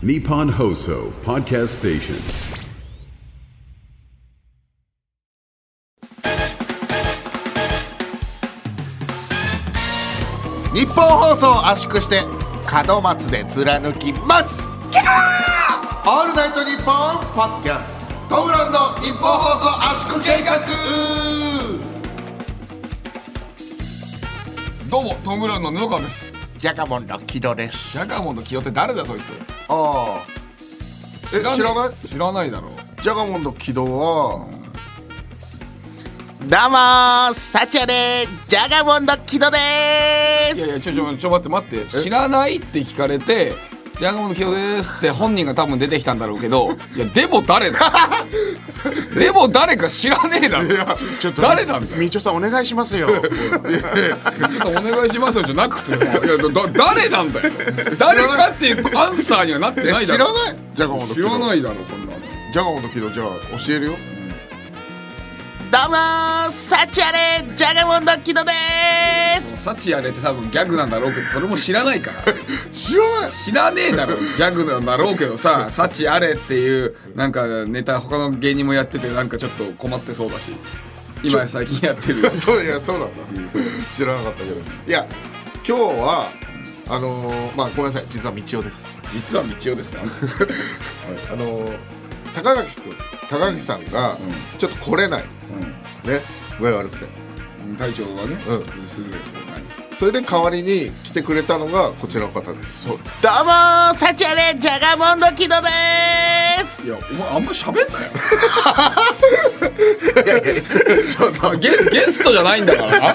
Nippon Hoso Podcast Station. 日本放送を圧縮して門松で貫きます。キャーオールナイトニッポンポッドキャストトムランド日本放送圧縮計画。どうもトム・ブラウンの布川ですジャガモンの木戸です。ジャガモンと清って誰だそいつ？ああ。え知らない？知らないだろジャガモンの木戸は？どうもーサチャでジャガモンの木戸でーいやいやすちょちょちょ待って待って。知らないって聞かれてジャガモンの清ですって本人が多分出てきたんだろうけどいやでも誰だ？でも誰か知らねえだろ。ちょっ誰なんだよ？みちょさんお願いしますよ。ちょっとお願いしますよじゃなくてさ。いやだ誰なんだよ？誰かっていうアンサーにはなってえないだろ。知らない？ジャガモンの知らないだろこんなの。ジャガモンの木戸じゃあ教えるよどうもーサチャでジャガモンの木戸でーす。サチやれって多分ギャグなんだろうけどそれも知らないから。知らない。知らねえだろギャグなんだろうけどさ「サチあれ」っていうなんかネタ他の芸人もやっててなんかちょっと困ってそうだし。今最近やってる。そういやそうなんだ、知らなかったけど。いや今日はあのーまあごめんなさい。実は道夫です。実は道夫ですね。あのー高垣君高垣さんがちょっと来れない、ね。具合悪くて。うん。体調がねうん。崩すぐらいそれで代わりに来てくれたのがこちらの方です。どうもーサチャでジャガモンの木戸でーす。いやお前あんま喋んなよ ゲスゲストじゃないんだから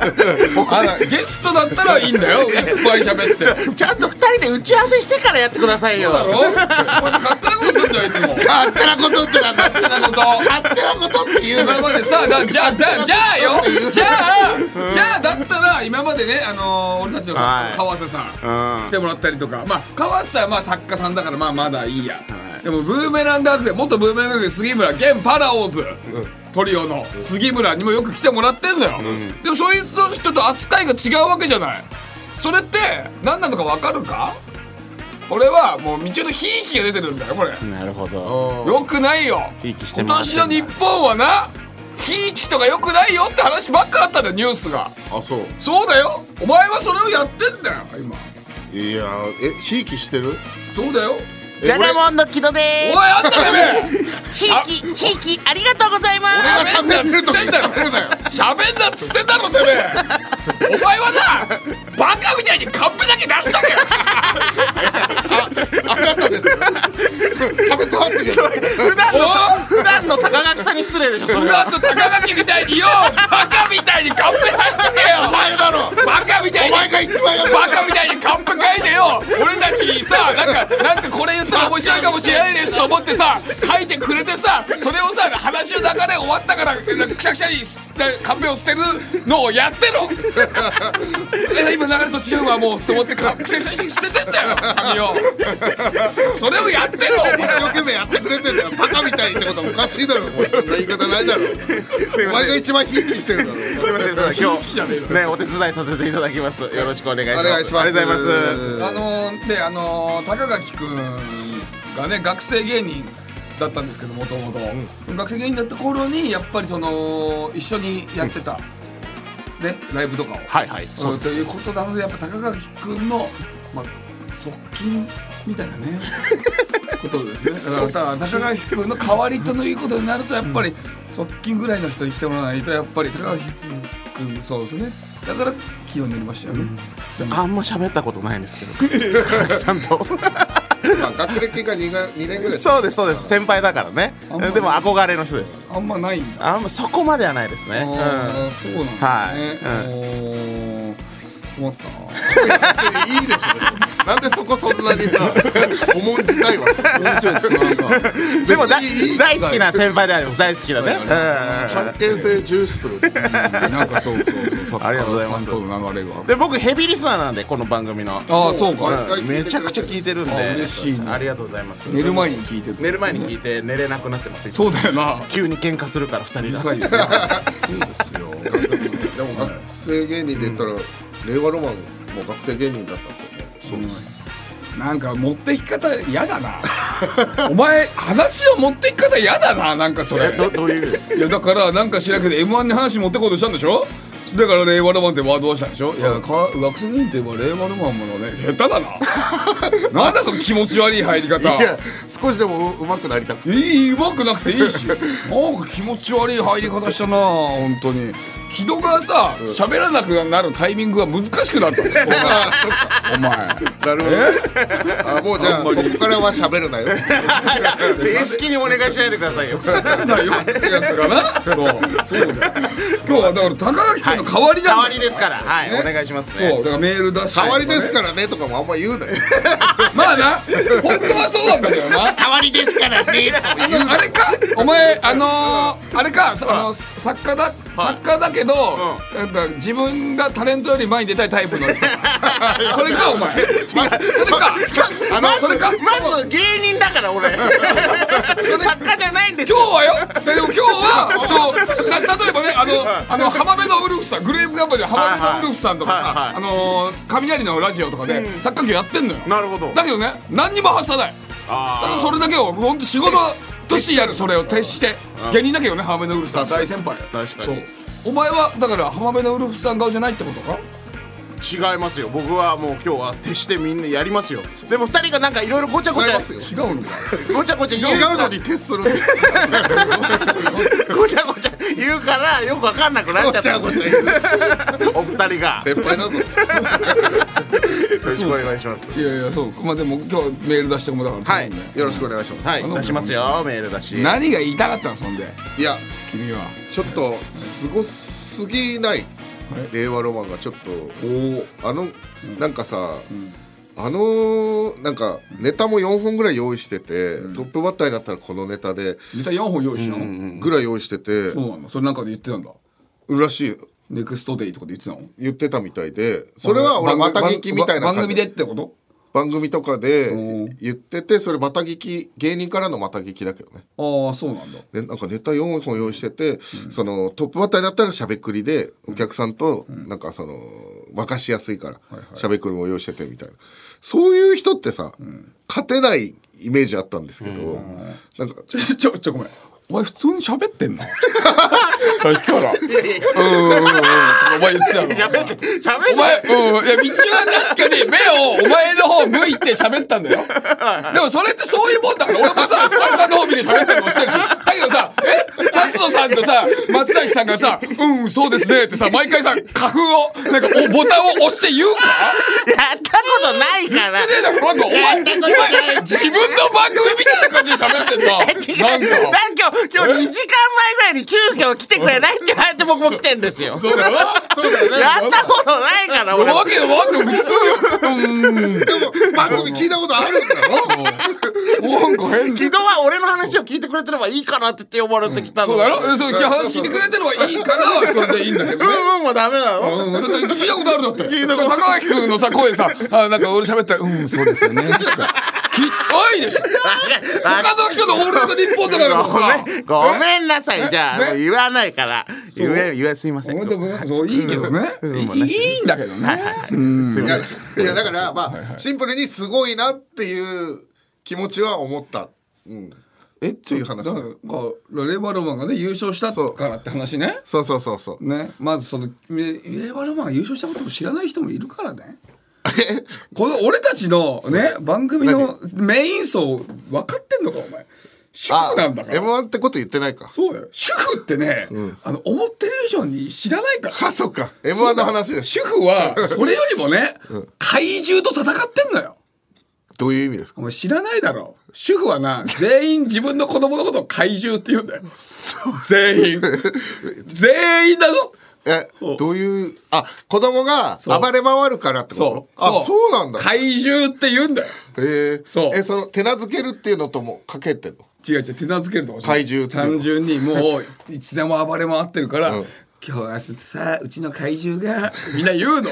ゲストだったらいいんだよいっぱい喋ってちゃんと二人で打ち合わせしてからやってくださいよだろ勝手なことすんだよいつも勝手なことってなんだ勝手なこと勝手なことって言う今までさだじゃあだじゃあよじゃあじゃあだったら今までねあのー俺たちのさはい川瀬さん来てもらったりとかまあ川瀬はまあ作家さんだからまあまだいいやでもブーメランダークで元ブーメランダークで杉村現パラオーズ。トリオの杉村にもよく来てもらってんだよ。でもそういう人と扱いが違うわけじゃない。それって何なのか分かるか？俺はもう道のひいきが出てるんだよこれ。なるほど。よくないよ。ひいきして今年の日本はなひいきとかよくないよって話ばっかあったんだよニュースが。あそう。そうだよ。お前はそれをやってんだよ今。いやえひいきしてる？そうだよジャガモンの木戸でおいあんたてひいきひいきありがとうございます。俺が喋ってる時に喋るなよ喋んなっつってんだろてめえ。お前はなバカみたいにカンペだけ出しとけよ。あなたです。喋ってますけど。普段の普段の高垣さんに失礼でしょそ普段の高垣みたいによバカみたいにカンペ出しとけよ。お前だろ。バカみたいにお前が一番やるバカみたいにカンペ書いてよ。俺たちにさなんかなんかこれ言ったら面白いかもしれないですと思ってさ書いてくれてさそれをさ話の中で終わったからくしゃくしゃにカンペを捨てるのをやってろ え今流れと違うわもうと思ってかくしゃくしゃに捨ててんだよ紙を。それをやってろ一生懸命やってくれてんだよ。バカみたいってことはおかしいだろ。そんな言い方ないだろ。お前が一番ひいきしてるだろ。すいません今日ねお手伝いさせていただきます。よろしくお願いします。お願いします。ありがとうございます。あのーであのー高垣くんがね学生芸人だったんですけどもともと学生芸人だった頃にやっぱりその一緒にやってた、ねライブとかを、はいはいそうということなのでやっぱ高垣くんの、まあ、側近みたいなね ことですね。だから高垣くんの代わりということになるとやっぱり側近ぐらいの人に来てもらわないとやっぱり高垣くんそうですね。だから起用になりましたよね、あんま喋ったことないんですけど 高垣さんとまあ学歴が 2, が2年ぐらいそうですそうです。先輩だからね。でも憧れの人です。あんまないんだ。あんまそこまではないですね。あーそうなんだね。はい。おー困ったな。いいでしょなんでそこそんなにさ重んじたいわでも大好きな先輩であります大好きなね。関係性重視する。なんかそうそうそう。ありがとうございます。の流れが。で僕ヘビーリスナーなんでこの番組の。ああそうか。うん。めちゃくちゃ聞いてるんで。あ嬉しいね。ありがとうございます。寝る前に聞いてる。寝る前に聞いて寝れなくなってます。そうだよな。急に喧嘩するから二人が。そう ですよ。でも学生芸人で言ったら令和ロマンも学生芸人だったんですよね。そうなんか持ってき方嫌だな。お前話を持ってき方嫌だななんかそれ。どどういう？いやだからなんか知らんけど m 1に話持ってこうとしたんでしょ？だから令和ロマンってワードをしたんでしょ？いやか学生議員って言えば令和ロマンものね下手だな。なんだその気持ち悪い入り方。いや少しでもううまくなりたく。いいうまくなくていいし。なんか気持ち悪い入り方したな本当に木戸がさ喋らなくなるタイミングが難しくなったんだよお前。なるほどあもうじゃあここからは喋るなよ。正式にお願いしないでくださいよ。なんだよってやつかな。そう。そうだ。よ今日はだから高垣君の代わりだ。よ代わりですから。はい、ね。お願いしますそう。ねだからメール出して。代わりですからねとかもあんま言うなよ。まあな。本当はそうなんだけどな。代わりですからね。あれか？お前あのー、あれか？その作家だ？作家だけど、なんか自分がタレントより前に出たいタイプの それかお前。それか。それか。まず芸人だから俺。作家じゃないんです。よ今日はよ。でも今日はそう。な例えばねあのあの浜辺のウルフさんグレープカンパニーの浜辺のウルフさんとかさ、はいはい。あのー雷のラジオとかで、作家業やってんのよ。なるほど。だけどね何にも発さない。ただそれだけを本当仕事としてやるそれを徹して。芸人だけどね浜辺のウルフさん。大先輩。確かに。そうお前はだから浜辺のウルフさん顔じゃないってことか？違いますよ。僕はもう今日は徹してみんなやりますよ。でも二人がなんかいろいろごちゃごちゃ違いますよ違うんだよごちゃごちゃ違言ううのに徹する ごちゃごちゃ言うからよくわかんなくなっちゃった。ごちゃごちゃ言うお二人が。先輩だぞ。よろしくお願いします。いやいやそうまあでも今日はメール出してもらうからはい。よろしくお願いします。はい。出しますよメールだし。何が言いたかったのそんで。いや。君は。ちょっとすごすぎない令和ロマンがちょっとあのなんかさ、あのなんかネタも4本ぐらい用意してて、トップバッターになったらこのネタでネタ4本用意したの、ぐらい用意してて、そうなんだそれなんかで言ってたんだ。らしい。ネクストデイとかで言ってたの？言ってたみたいでそれは俺また聞きみたいな感じ。番組でってこと？番組とかでうん。言っててそれまた聞き芸人からのまた聞きだけどね。ああそうなんだ。でなんかネタ4本用意してて、そのトップバッターになったらしゃべくりでお客さんとなんかその沸かしやすいからしゃべくりも用意しててみたいな。そういう人ってさ、勝てないイメージあったんですけど、なんかちょちょちょごめんお前普通に喋ってんの？さっきから。うんうんうんうん。お前言ってたの。喋って喋って。お前、うん、いや、道は確かに目をお前の方向いて喋ったんだよ。でもそれってそういうもんだから、俺もさ、スタッフさんの方見て喋ったりもしてるし。だけどさ、え？達野さんとさ、松崎さんがさ、うん、そうですねってさ、毎回さ、花粉を、なんかおボタンを押して言うか？やったことないから。ねえだからなんかお前、自分の番組みたいな感じで喋ってんな。違う。なんか。なん今日今日2時間前ぐらいに急遽来てくれないって言われて僕も来てんですよ。そうだよな。そうだよね。やったことないから俺。わけわけ普通よ。うん。でも番組聞いたことあるんだろ？なんか変。木戸は俺の話を聞いてくれてればいいかなって言って呼ばれてきたのそうだろ？うんそう今日話聞いてくれてるのはいいかなはそれでいいんだけどね。うんうんもダメなのうん、だって聞いたことあるだって。聞いたこと。高垣君のさ声さ、あなんか俺喋ったら、うんそうですよね。きおいでしょ。他の人のオールナイトニッポンとかでもごさ。めんごめんなさい。じゃあ言わないから。言え言えすいません。本当もそういいけどね。んいいいいんだけどね。すいません。いやだからまあシンプルにすごいなっていう気持ちは思った、うん、えっていう話。だからレバーロマンがね優勝したからって話ね。そう。そうそうそうね、まずそのレレバーロマンが優勝したことも知らない人もいるからね。この俺たちのね番組のメイン層分かってんのかお前。主婦なんだから。m 1ってこと言ってないか。そうだよ。主婦ってね、あの思ってる以上に知らないから。あそっか。m 1の話です。主婦はそれよりもね、怪獣と戦ってんのよどういう意味ですか？お前知らないだろ。主婦はな全員自分の子供のことを怪獣って言うんだよ。全員。全員だぞ。えどういうあ子供が暴れ回るからってこと？そう。あそう。なんだ。怪獣って言うんだよ。へえそう。えその手なずけるっていうのともかけてんの？違う違う手なずけると怪獣単純にもういつでも暴れ回ってるから、うん。今日はさうちの怪獣がみんな言うの。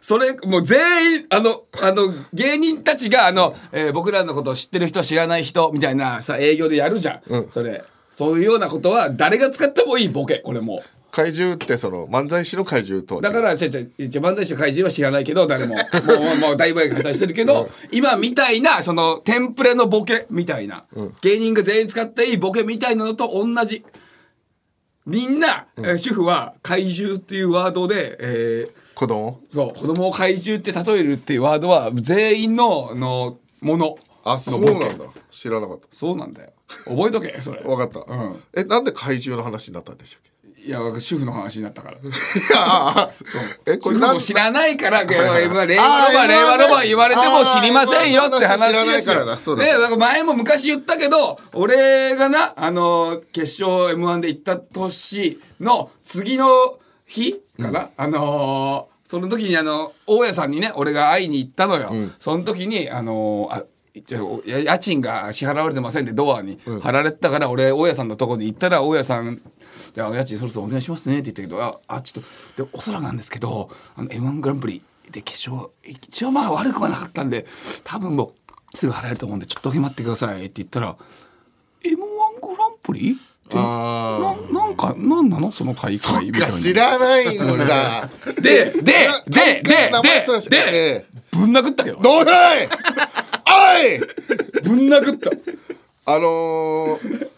それもう全員あのあの芸人たちがあの、えー僕らのことを知ってる人知らない人みたいなさ営業でやるじゃん、それそういうようなことは誰が使ってもいいボケこれも。怪獣ってその漫才師の怪獣とだから、ちゃちゃ、漫才師の怪獣は知らないけど、誰も。もう、もう、大倍が破綻してるけど、今みたいな、その、テンプレのボケみたいな、芸人が全員使っていいボケみたいなのと同じ。みんな、えー主婦は怪獣っていうワードで、えー子供？そう、子供を怪獣って例えるっていうワードは、全員の、あの、もの。あそうなんだ。知らなかっそうなんだよ。覚えとけ、それ。た分かった、うん。えなんで怪獣の話になったんでしたっけ？いや、主婦の話になったから。あそう。えこれなん主婦も知らないから、令和はいロマン、令和ロマン、令和ロマン言われても知りませんよって話ですよ。だ。そうだ。から前も昔言ったけど、俺がな、あの、決勝 M1 で行った年の次の日かな、あのーその時にあの、大家さんにね、俺が会いに行ったのよ。その時に、あのーあや家賃が支払われてませんってドアに貼られてたから、俺大家さんのとこに行ったら大家さん「じゃあ家賃そろそろお願いしますね」って言ったけど「ああちょっとでおそらくなんですけど m 1グランプリで決勝一応まあ悪くはなかったんで多分もうすぐ払えると思うんでちょっとだけ待ってください」って言ったら「m 1グランプリ?」ってあななんか何なの？その大会みたいな。知らない んだでででで名前すら知らないでぶん殴ったけどどうだい？おい！ぶん殴った。あのー、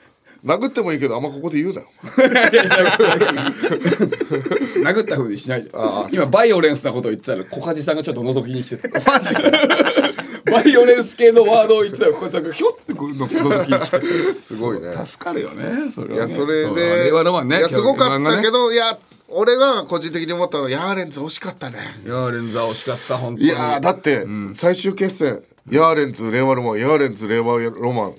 殴ってもいいけどあんまここで言うなよ。殴ったふうにしないで今バイオレンスなことを言ってたら小梶さんがちょっと覗きに来てた。マジバイオレンス系のワードを言ってたら小梶さんがひょってこうの覗きて。すごいね。助かるよねそれはね。いやそれうでいやすごかったけどど、いや俺が個人的に思ったのはヤーレンズ惜しかったね。ヤーレンズは惜しかった本当に。いやーだって、最終決戦ヤーレンズ令和ロマンヤーレンズ令和ロマン、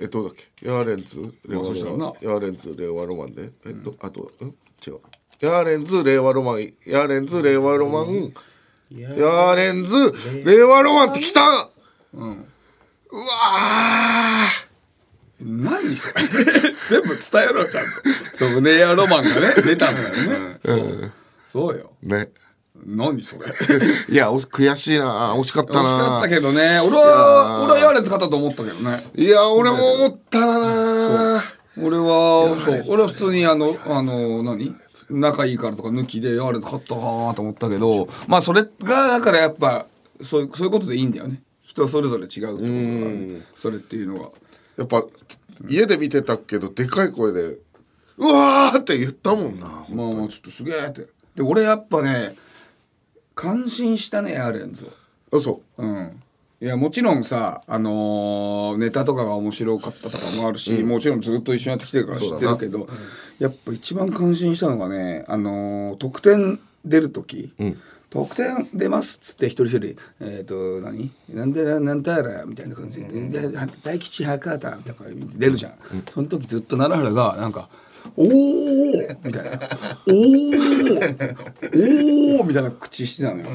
えどうだっけ？ヤーレンズ令和ロマン。ヤーレンズ令和ロマンでえっと、あとん違う。ヤーレンズ令和ロマンヤーレンズ令和ロマンヤー。レンズ令和ロマンってきた。うわ何それ。全部伝えろちゃんと。そうネアロマンがね 出たんだよね。そう。そうよ。ーね。何それ。いや悔しいな。惜しかったな。惜しかったけどね。俺は俺はヤーレンズ勝ったと思ったけどね。いや俺も思ったな俺はそう。俺は普通にあのあの何？仲いいからとか抜きでヤーレンズ勝ったかなと思ったけどまあそれがだからやっぱそういうそういうことでいいんだよね。人それぞれ違うってことがあるそれっていうのは。やっぱ家で見てたけどでかい声で「うわ!」って言ったもんな。まあまあちょっとすげえって。で俺やっぱね感心したねヤーレンズあそうんいやもちろんさ、あのーネタとかが面白かったとかもあるし、もちろんずっと一緒にやってきてるから知ってるけど、やっぱ一番感心したのがね、あのー得点出る時、得点出ますっつって一人一人「えっ、と何？なんでらなんだら」みたいな感じで「で大吉博多」みたいな感じで出るじゃん、その時ずっと奈良原がなんか「おお!」みたいな「おおおお!」みたいな口してたのよ、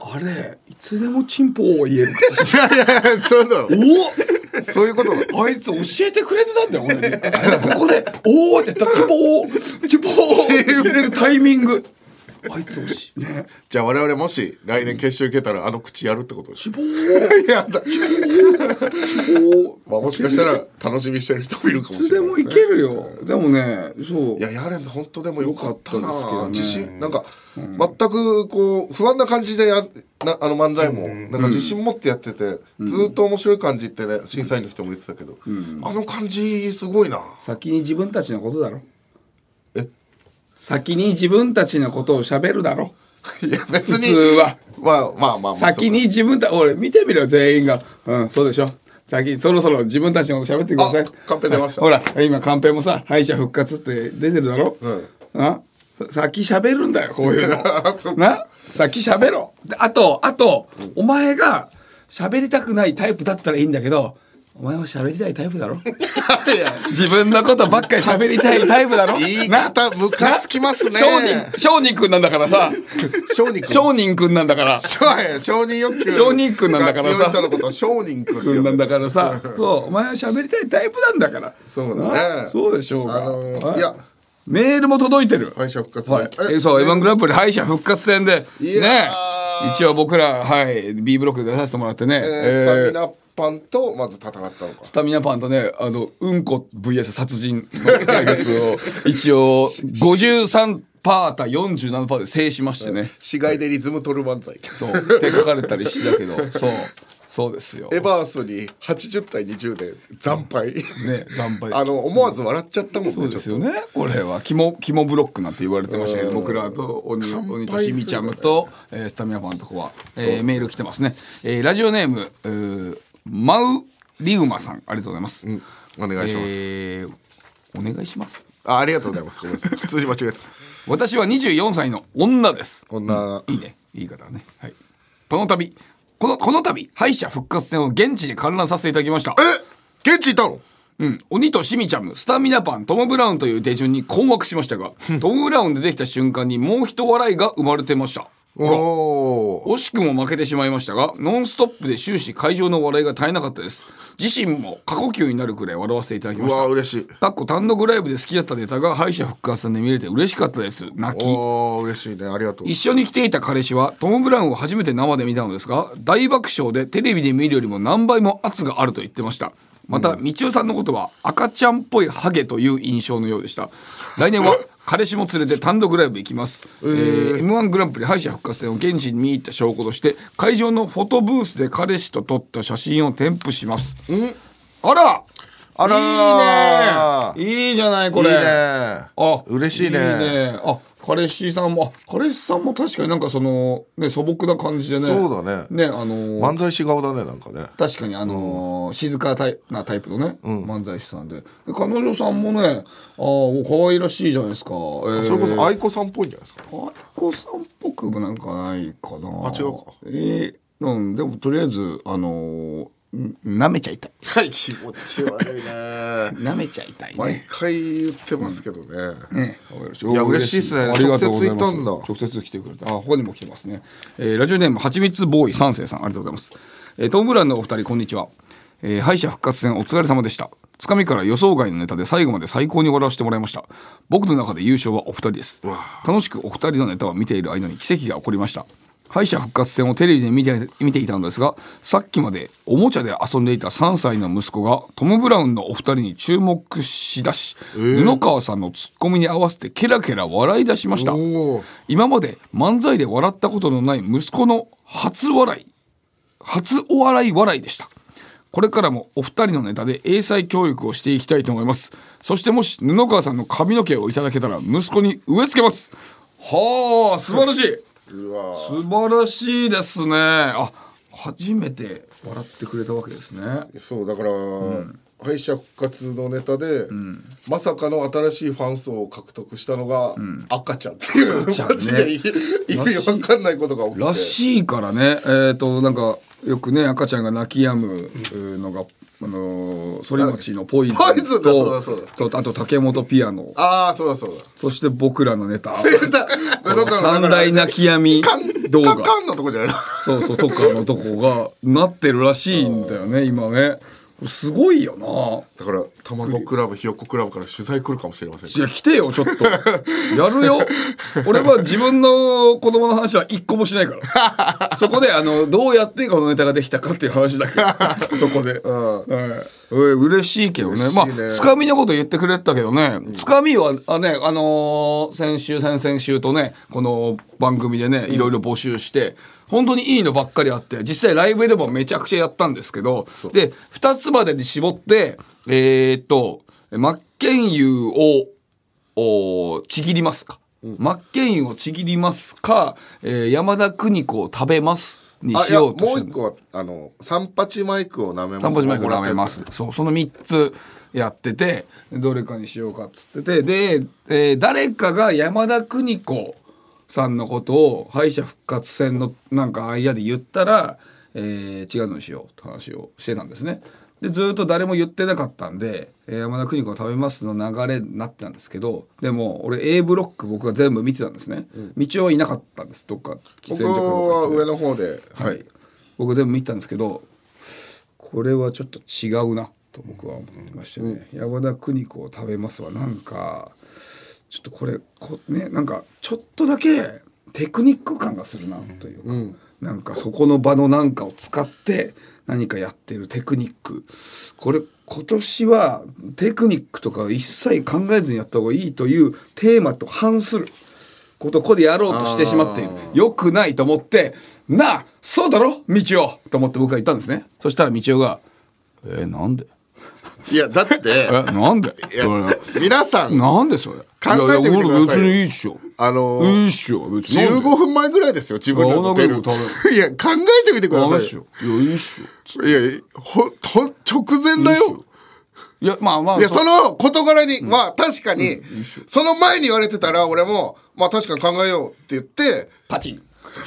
あれいつでもチンポを言える口してういやいやそうなのおそういうことあいつ教えてくれてたんだよ、俺に。ここで、おーって言ったら、チポーチポー出るタイミング。あいつ教え、ね。じゃあ我々もし来年決勝行けたらあの口やるってことですチポーいやだチポーまあもしかしたら楽しみにしてる人もいるかもいしれない。つでもいけるよ。でもね、そう。いやヤーレンズ本当でもよかったですけどね。自信なんか、全くこう不安な感じでやなあの漫才も、なんか自信持ってやってて、ずっと面白い感じってね審査員の人も言ってたけど、あの感じすごいな。先に自分たちのことだろ。え先に自分たちのことを喋るだろ。いや別に。普通は。まあまあまあまあ。先に自分た俺見てみろ全員が。うんそうでしょ。先そろそろ自分たちのこと喋ってください。あカンペ出ました。ほら今カンペもさ敗者復活って出てるだろ、あさ先喋るんだよこういうの。そう。な先喋ろう。であとあと、お前が喋りたくないタイプだったらいいんだけどお前は喋りたいタイプだろ？自分のことばっかり喋りたいタイプだろ？言い方ムカつきますね。商人商人くんなんだからさ。商人君商人くんなんだから。はい承認欲求。承認君なんだからさ。が強い人くんなんだからさ。そうお前は喋りたいタイプなんだから。そうだね。なそうでしょうか、あのーはい。や。メールも届いてる。敗者復活はい。ええそう M−1 グランプリ敗者復活戦で。ね。一応僕らはい B ブロックで出させてもらってね、えースタミナパンとまず戦ったのか。スタミナパンとねあのうんこ VS 殺人の対決を 一応53パー対47パーで制しましてね。死骸でリズム取る漫才。そう。って書かれたりしてたけど。そう。そうですよ。エバースに80対20で惨敗。ね惨敗。あの思わず笑っちゃったもんねそうですよねこれは。肝肝ブロックなんて言われてましたけど僕らと鬼鬼としみちゃむと、えースタミナパンとこは、えーメール来てますね、えーラジオネームマウリウマさんありがとうございます、うんお願いします、えーお願いします。あありがとうございます。ごめんなさい。普通に間違えた。私は24歳の女です。こんな、いいね。いい方だね。はい。この度このこの度敗者復活戦を現地で観覧させていただきました。え？現地いたの？うん、鬼としみちゃむスタミナパントム・ブラウンという手順に困惑しましたが トム・ブラウン出てきた瞬間にもう一笑いが生まれてました惜しくも負けてしまいましたがノンストップで終始会場の笑いが絶えなかったです。自身も過呼吸になるくらい笑わせていただきまうした。わ嬉しい。かっこ単独ライブで好きだったネタが敗者復活戦で見れて嬉しかったです。泣き。おお嬉しいね。ありがとう。一緒に来ていた彼氏はトム・ブラウンを初めて生で見たのですが大爆笑でテレビで見るよりも何倍も圧があると言ってました。また道夫さんのことは赤ちゃんっぽいハゲという印象のようでした。来年は彼氏も連れて単独ライブ行きます、えー m 1グランプリ敗者復活戦を現地に見に行った証拠として会場のフォトブースで彼氏と撮った写真を添付します。あら！あらー。いいねいいじゃないこれ。いいねあ嬉しいねあ彼氏さんもあ彼氏さんも確かになんかそのね素朴な感じでね。そうだね。ねあのー漫才師顔だねなんかね。確かにあのー静かタイなタイプのね、漫才師さんで。で彼女さんもねああ可愛らしいじゃないですか、えー。それこそ愛子さんっぽいんじゃないですか？愛子さんっぽくもなんかないかな。あ違うか。えーうんでもとりあえずあのーん舐めちゃいたい。はい気持ち悪いね。舐めちゃいたい毎ね回言ってますけどね、ね、いや嬉しいっすね。ありがとうございます。直接行ったんだ。直接来てくれた。あここにも来てますね、えーラジオネームはちみつボーイ三世さん。ありがとうございます、えートム・ブラウンのお二人こんにちは、えー敗者復活戦お疲れ様でした。つかみから予想外のネタで最後まで最高に笑わせてもらいました。僕の中で優勝はお二人です。楽しくお二人のネタを見ている間に奇跡が起こりました敗者復活戦をテレビで見て見ていたのですがさっきまでおもちゃで遊んでいた3歳の息子がトム・ブラウンのお二人に注目しだし、布川さんのツッコミに合わせてケラケラ笑い出しました。今まで漫才で笑ったことのない息子の初笑い初お笑い笑いでした。これからもお二人のネタで英才教育をしていきたいと思います。そしてもし布川さんの髪の毛をいただけたら息子に植え付けます。はあ素晴らしいうわ素晴らしいですね。あ初めて笑ってくれたわけですね。そうだから、敗者復活のネタで、まさかの新しいファン層を獲得したのが、赤ちゃんっていう赤ちゃんね。マジで意味わかんないことが起きて。らしいからね。えっ、となんかよくね赤ちゃんが泣き止むのが、あのー反町のポイズンとあと竹本ピアノ。ああそうだそうだ。そして僕らのネタ。三大泣き止み動画。カンカンのとこじゃないの？そうそうとかのとこがなってるらしいんだよね今ねすごいよな。だから卵クラブひよっこクラブから取材来るかもしれませんいや来てよちょっと。やるよ。俺は自分の子供の話は一個もしないから。そこであのどうやってこのネタができたかっていう話だけ。そこで、はい、嬉しいけどね。ね。まあつかみのこと言ってくれてたけどね、つかみはあねあのー先週先々週とねこの番組でねいろいろ募集して、本当にいいのばっかりあって実際ライブでもめちゃくちゃやったんですけどで2つまでに絞ってえーっと真剣佑をおちぎりますか、真剣佑をちぎりますか、えー山田邦子を食べますにしようともう一個はあの三八マイクを舐めます。三八マイクを舐めます。そうその3つやっててどれかにしようかっつっててで、えー誰かが山田邦子さんのことを敗者復活戦のなんか間で言ったら、えー違うのにしようって話をしてたんですね。でずっと誰も言ってなかったんで「えー山田邦子を食べます」の流れになってたんですけどでも俺 A ブロック僕が全部見てたんですね、道はいなかったんですどっか喫つ煙所か上の方ではい。僕全部見てたんですけどこれはちょっと違うなと僕は思ってましてね、山田邦子を食べますはなんかちょっとこれこねなんかちょっとだけテクニック感がするなというか、なんかそこの場のなんかを使って何かやってるテクニック。これ今年はテクニックとか一切考えずにやった方がいいというテーマと反する。ことをここでやろうとしてしまっている。よくないと思ってなあそうだろ？道夫と思って僕が言ったんですね。そしたら道夫が「えー、なんで？いやだって えなんで？いや皆さん。なんでそれ？考えてみてくださいいやいや俺別にいいっしょ。あのいいっしょ別になん15で分前ぐらいですよ自分らの出る。いや考えてみてくださいダメっしょいやいいっしょ。いやほ直前だよ。いやまあまあいや、その事柄に、まあ確かに、その前に言われてたら、俺も、まあ確かに考えようって言って、パチン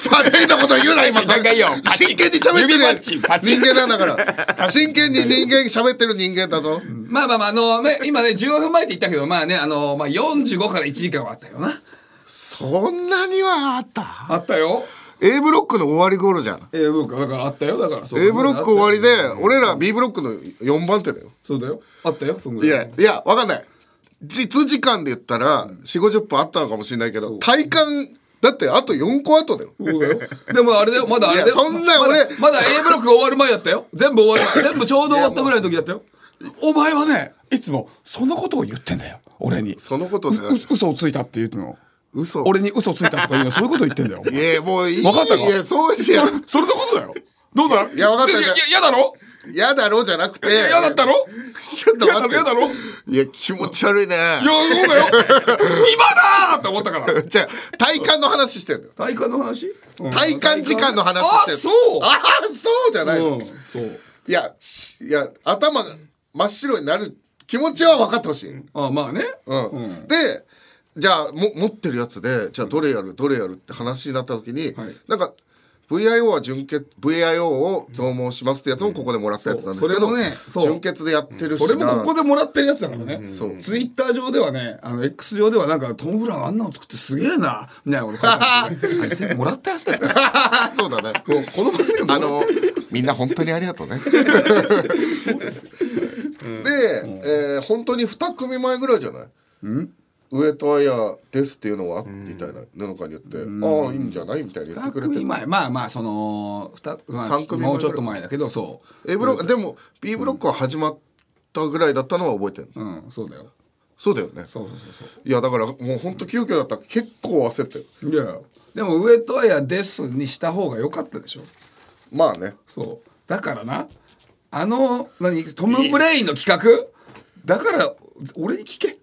パチンなこと言うな、今。真剣に喋ってる指パチンパチン人間なんだから。真剣に人間、喋ってる人間だぞ。まあまあまああのね今ね15分前って言ったけどまあねあのまあ45から1時間はあったよなそんなにはあった。あったよ A ブロックの終わり頃じゃん。A ブロックだからあったよだから A ブロック終わりで俺ら B ブロックの4番手だよ。そうだよあったよそんぐいらいや、いや、わかんない。実時間で言ったら、4、50分あったのかもしれないけど、体感、だってあと4個後だよ。でもあれだよ。まだあれだよ。そんな俺。まだ A ブロックが終わる前だったよ。全部終わる。全部ちょうど終わったぐらいの時だったよ。お前はねいつもそのことを言ってんだよ。俺に。そのことでう嘘をついたって言うの。嘘。俺に嘘ついたとか言うのそういうこと言ってんだよ。いや、もういい。わかったか？いや、そういや、それのことだよ。どうだ？いやわかったいやいや嫌だろ？嫌だろじゃなくて。嫌だったろ？ちょっと待って。ろ嫌だろ？いいや、気持ち悪いね。やそうだよ 今だーって思ったからじゃあ体感の話してんだよ。体感の話？体感時間の話あしてんそうああ、そうじゃないの。うんそういや、しいや、頭が真っ白になる気持ちは分かってほしい。うん。あまあねで、じゃあ、も、持ってるやつで、じゃあどれやる、どれやるって話になった時に、はいなんか、VIO は準決 VIO を増毛しますってやつもここでもらったやつなんですけど、そう。それもねそう。準決でやってるしそれなもここでもらってるやつだからね、そう。ツイッター上ではねあの X 上ではなんかトム・ブラウンあんなの作ってすげえな。みたいなこと書いてあるんで。すけどあれ全部もらったやつですか？ら そうだね。この番組でもあのみんな本当にありがとうね。で、えー本当に2組前ぐらいじゃない？上戸彩ですっていうのはみたいな布川に言って「ああいいんじゃない?」みたいに言って2くれて組前まあまあその二まあ三組前もうちょっと前だけどそ A ブロックで。も B ブロックは始まったぐらいだったのは覚えてるううんそうだよ。そうだよね。そうそうそうそいやだからもう本当急遽だった。ら結構焦ってる。ういや。でも上戸彩ですにした方が良かったでしょ。まあね。そう。だからなあの何？トム・ブラウンの企画？だから俺に聞け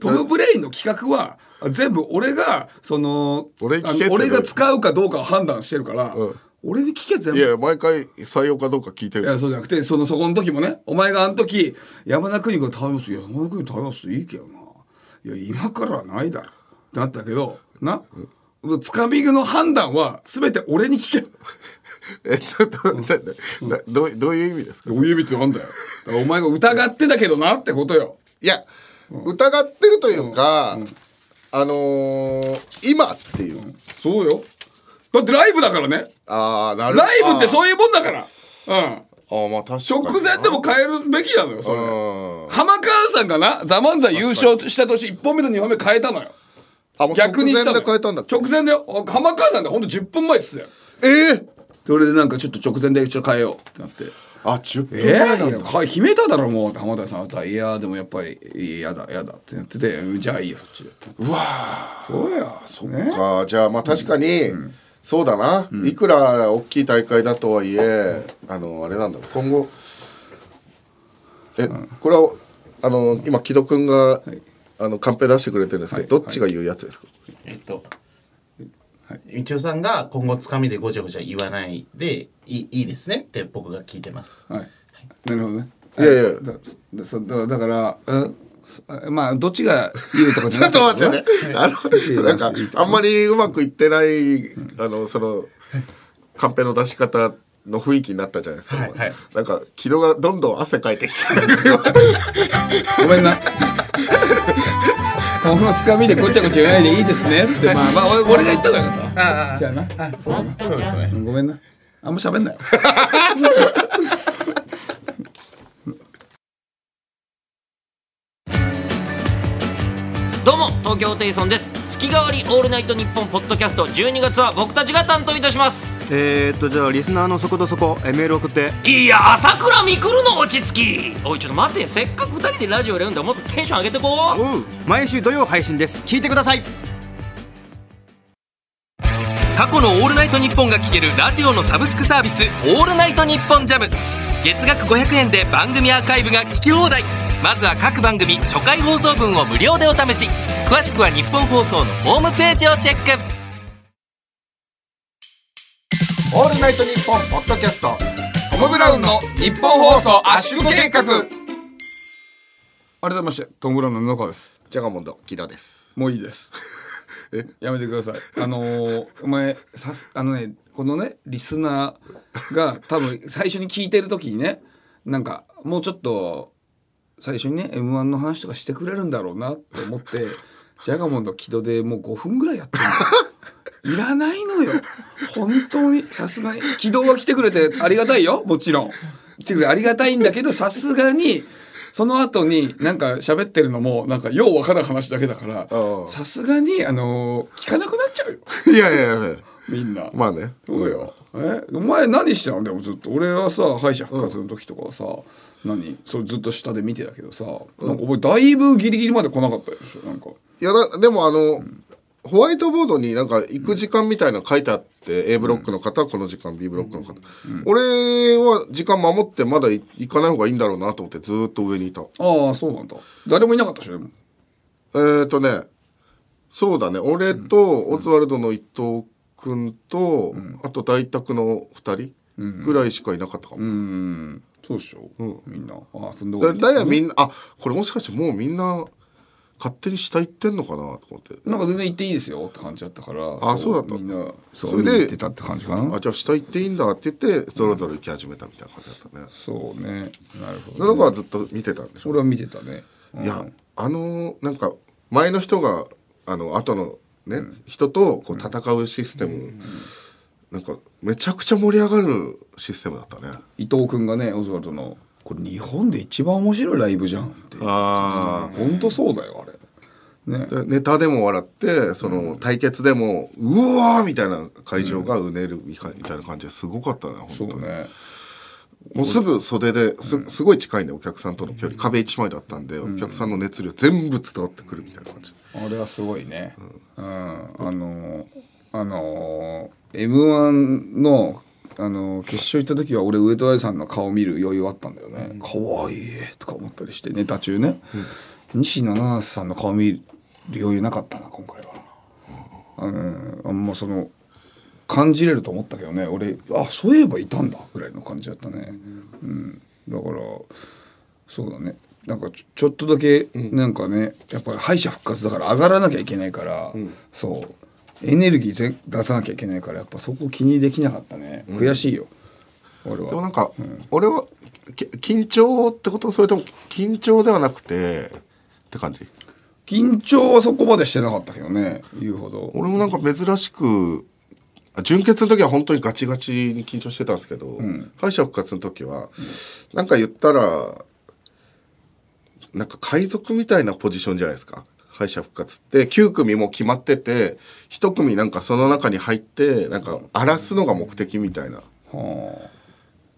トム・ブラウンの企画は全部俺がその俺俺が使うかどうかを判断してるから、うん。俺に聞け全部。いや毎回採用かどうか聞いてるいやそうじゃなくてそのそこの時もねお前があの時山田邦子食べます。いや山田邦子食べます。いいけどな。いや今からはないだろ。ってなったけどな、つかみ具の判断は全て俺に聞け。えちょっと待ってなどうどういう意味ですか？どういう意味ってなんだよ。だお前が疑ってたけどなってことよ。いや、疑ってるというか、あのー今っていう、そうよ。だってライブだからね。ああなるライブってそういうもんだから。うん。あーまあ確かに直前でも変えるべきなのよそれ。うん。浜川さんがな「ザ・漫才優勝した年1本目と2本目変えたのよ。あもう逆にした直前で変えたんだ。直前だよ。浜川さんでほんと10分前っすよ。えー、それでなんかちょっと直前でちょっと変えようってなってあ10分え前なんだ、ー、いやか決めただろもう浜田さんは「いやでもやっぱり嫌だ嫌だ」ってなっててうん「じゃあいいよそっちで」うわそうや。そねーあじゃあまあ確かに、そうだな、いくら大きい大会だとはいえ、あのあれなんだ今後え、これはあの今木戸君が、あのカンペ出してくれてるんですけど、はい。どっちが言うやつですか、えっと、道夫さんが今後つかみでごちゃごちゃ言わないでいいいいですねって僕が聞いてます。はいなるほどねいやいやだだそだだからうん？まあどっちが言うとかじ ちょっと待ってね。あの、なんか、あんまりうまくいってない、あの、その、カンペの出し方の雰囲気になったじゃないですか。はいはいなんか、木戸がどんどん汗かいてきて。ごめんな。このつかみでごちゃごちゃ言わないでいいですねってまあまあ俺俺が言ったからよかった。じゃあな。そうだな。そうですね。ごめんな。あんま喋んなよ。どうも東京ホテイソンです。月替わりオールナイトニッポンポッドキャスト12月は僕たちが担当いたします。えー、っとじゃあリスナーのそこどそこえメール送って。いや朝倉未来の落ち着き。おいちょっと待ってせっかく二人でラジオやるんだ。もっとテンション上げてこう毎週土曜配信です。聞いてくださいの「オールナイトニッポン」が聴けるラジオのサブスクサービス「オールナイトニッポンジャム。月額500円で番組アーカイブが聞き放題。まずは各番組初回放送分を無料でお試し。詳しくは日本放送のホームページをチェック。オールナイトニッポンポッドキャスト。トム・ブラウンの日本放送圧縮計画。改めましてトム・ブラウンの布川です。ジャガモンド木田です。もういいですえやめてください。あのーお前さすあのねこのねリスナーが多分最初に聞いてる時にねなんかもうちょっと最初にね m 1の話とかしてくれるんだろうなって思ってジャガモンド木戸でもう5分ぐらいやってるいらないのよ。本当にさすがに。軌道が来てくれてありがたいよ。もちろん。来てくれてありがたいんだけどさすがにその後になんか喋ってるのもなんかようわからん話だけだからうん。さすがにあのー聞かなくなっちゃうよ。いやいやいや。みんな。まあね。そうよ。え？お前何してたの？でもずっと。俺はさ敗者復活の時とかはさ、何？それずっと下で見てたけどさ、なんかお前だいぶギリギリまで来なかったでしょ？なんか。いやだでもあの、ホワイトボードになんか行く時間みたいなの書いてあって、A ブロックの方はこの時間 B ブロックの方、俺は時間守ってまだい行かない方がいいんだろうなと思ってずーっと上にいた。ああそうなんだ。誰もいなかったでしょでも。えーとねそうだね。俺とオズワルドの伊藤君と、あと大宅の2人ぐらいしかいなかったかも、うん。そうでしょ、みんな。ああそんなだだいやみんなあこれもしかしてもうみんな勝手に下行ってんのかな？と思って。なんか全然行っていいですよって感じだったからあそうだった。みんなそれで行ってたって感じかな。あじゃあ下行っていいんだって言ってそろそろ行き始めたみたいな感じだったね。そうねなるほそど、ね、の子はずっと見てたんでしょ？俺は見てたね、うん。いやあのーなんか前の人があの後のね、人とこう戦うシステム、なんかめちゃくちゃ盛り上がるシステムだったね。伊藤君がねオズワルドの「これ日本で一番面白いライブじゃん」って。あ本当そうだよあれ。ね。でネタでも笑ってその対決でも「うわー!」みたいな会場がうねるみたいな感じですごかったね本当に。ね。もうすぐ袖ですすごい近いんでお客さんとの距離。壁一枚だったんでお客さんの熱量全部伝わってくるみたいな感じ。あれはすごいね。うん、あのあの m 1のあの決勝行った時は俺上戸彩さんの顔見る余裕あったんだよね、可愛いとか思ったりしてネタ中ね、西野七瀬さんの顔見る余裕なかったな今回は、あのあんまその感じれると思ったけどね。俺あそういえばいたんだぐらいの感じだったね、うん、だからそうだね。なんかちょちょっとだけなんかね、やっぱり敗者復活だから上がらなきゃいけないから、そうエネルギーぜ出さなきゃいけないからやっぱそこ気にできなかったね。悔しいよ、俺は。でもなんか、俺はき緊張ってことそれとも緊張ではなくてって感じ？緊張はそこまでしてなかったけどね言うほど。俺もなんか珍しくあ準決の時は本当にガチガチに緊張してたんですけど、敗者復活の時は、なんか言ったらなんか海賊みたいなポジションじゃないですか敗者復活って9組も決まってて1組なんかその中に入ってなんか荒らすのが目的みたいな。は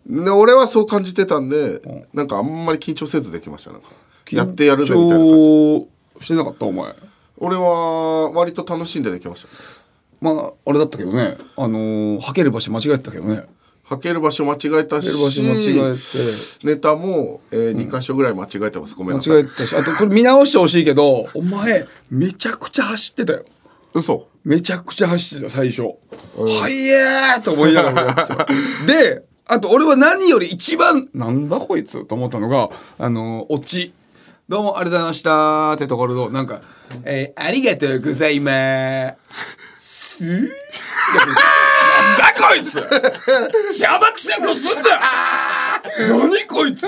で俺はそう感じてたんで、なんかあんまり緊張せずできましたなんか。あやってやるぜみたいな。感じ緊張してなかったお前。俺は割と楽しんでできました。まああれだったけどね。あのー、はける場所間違えてたけどね履ける場所間違えたしネタも、えー2箇所ぐらい間違えてます。ごめん間なさい。違えてたし。あとこれ見直してほしいけどお前めちゃくちゃ走ってたよ。嘘。めちゃくちゃ走ってた最初「はいえー!」と思いながら であと俺は何より一番なんだこいつと思ったのがあのオチ。どうもありがとうございましたってところのなんか「えーありがとうございます」なんだこいつ。邪魔くせえことすんだ何こいつ。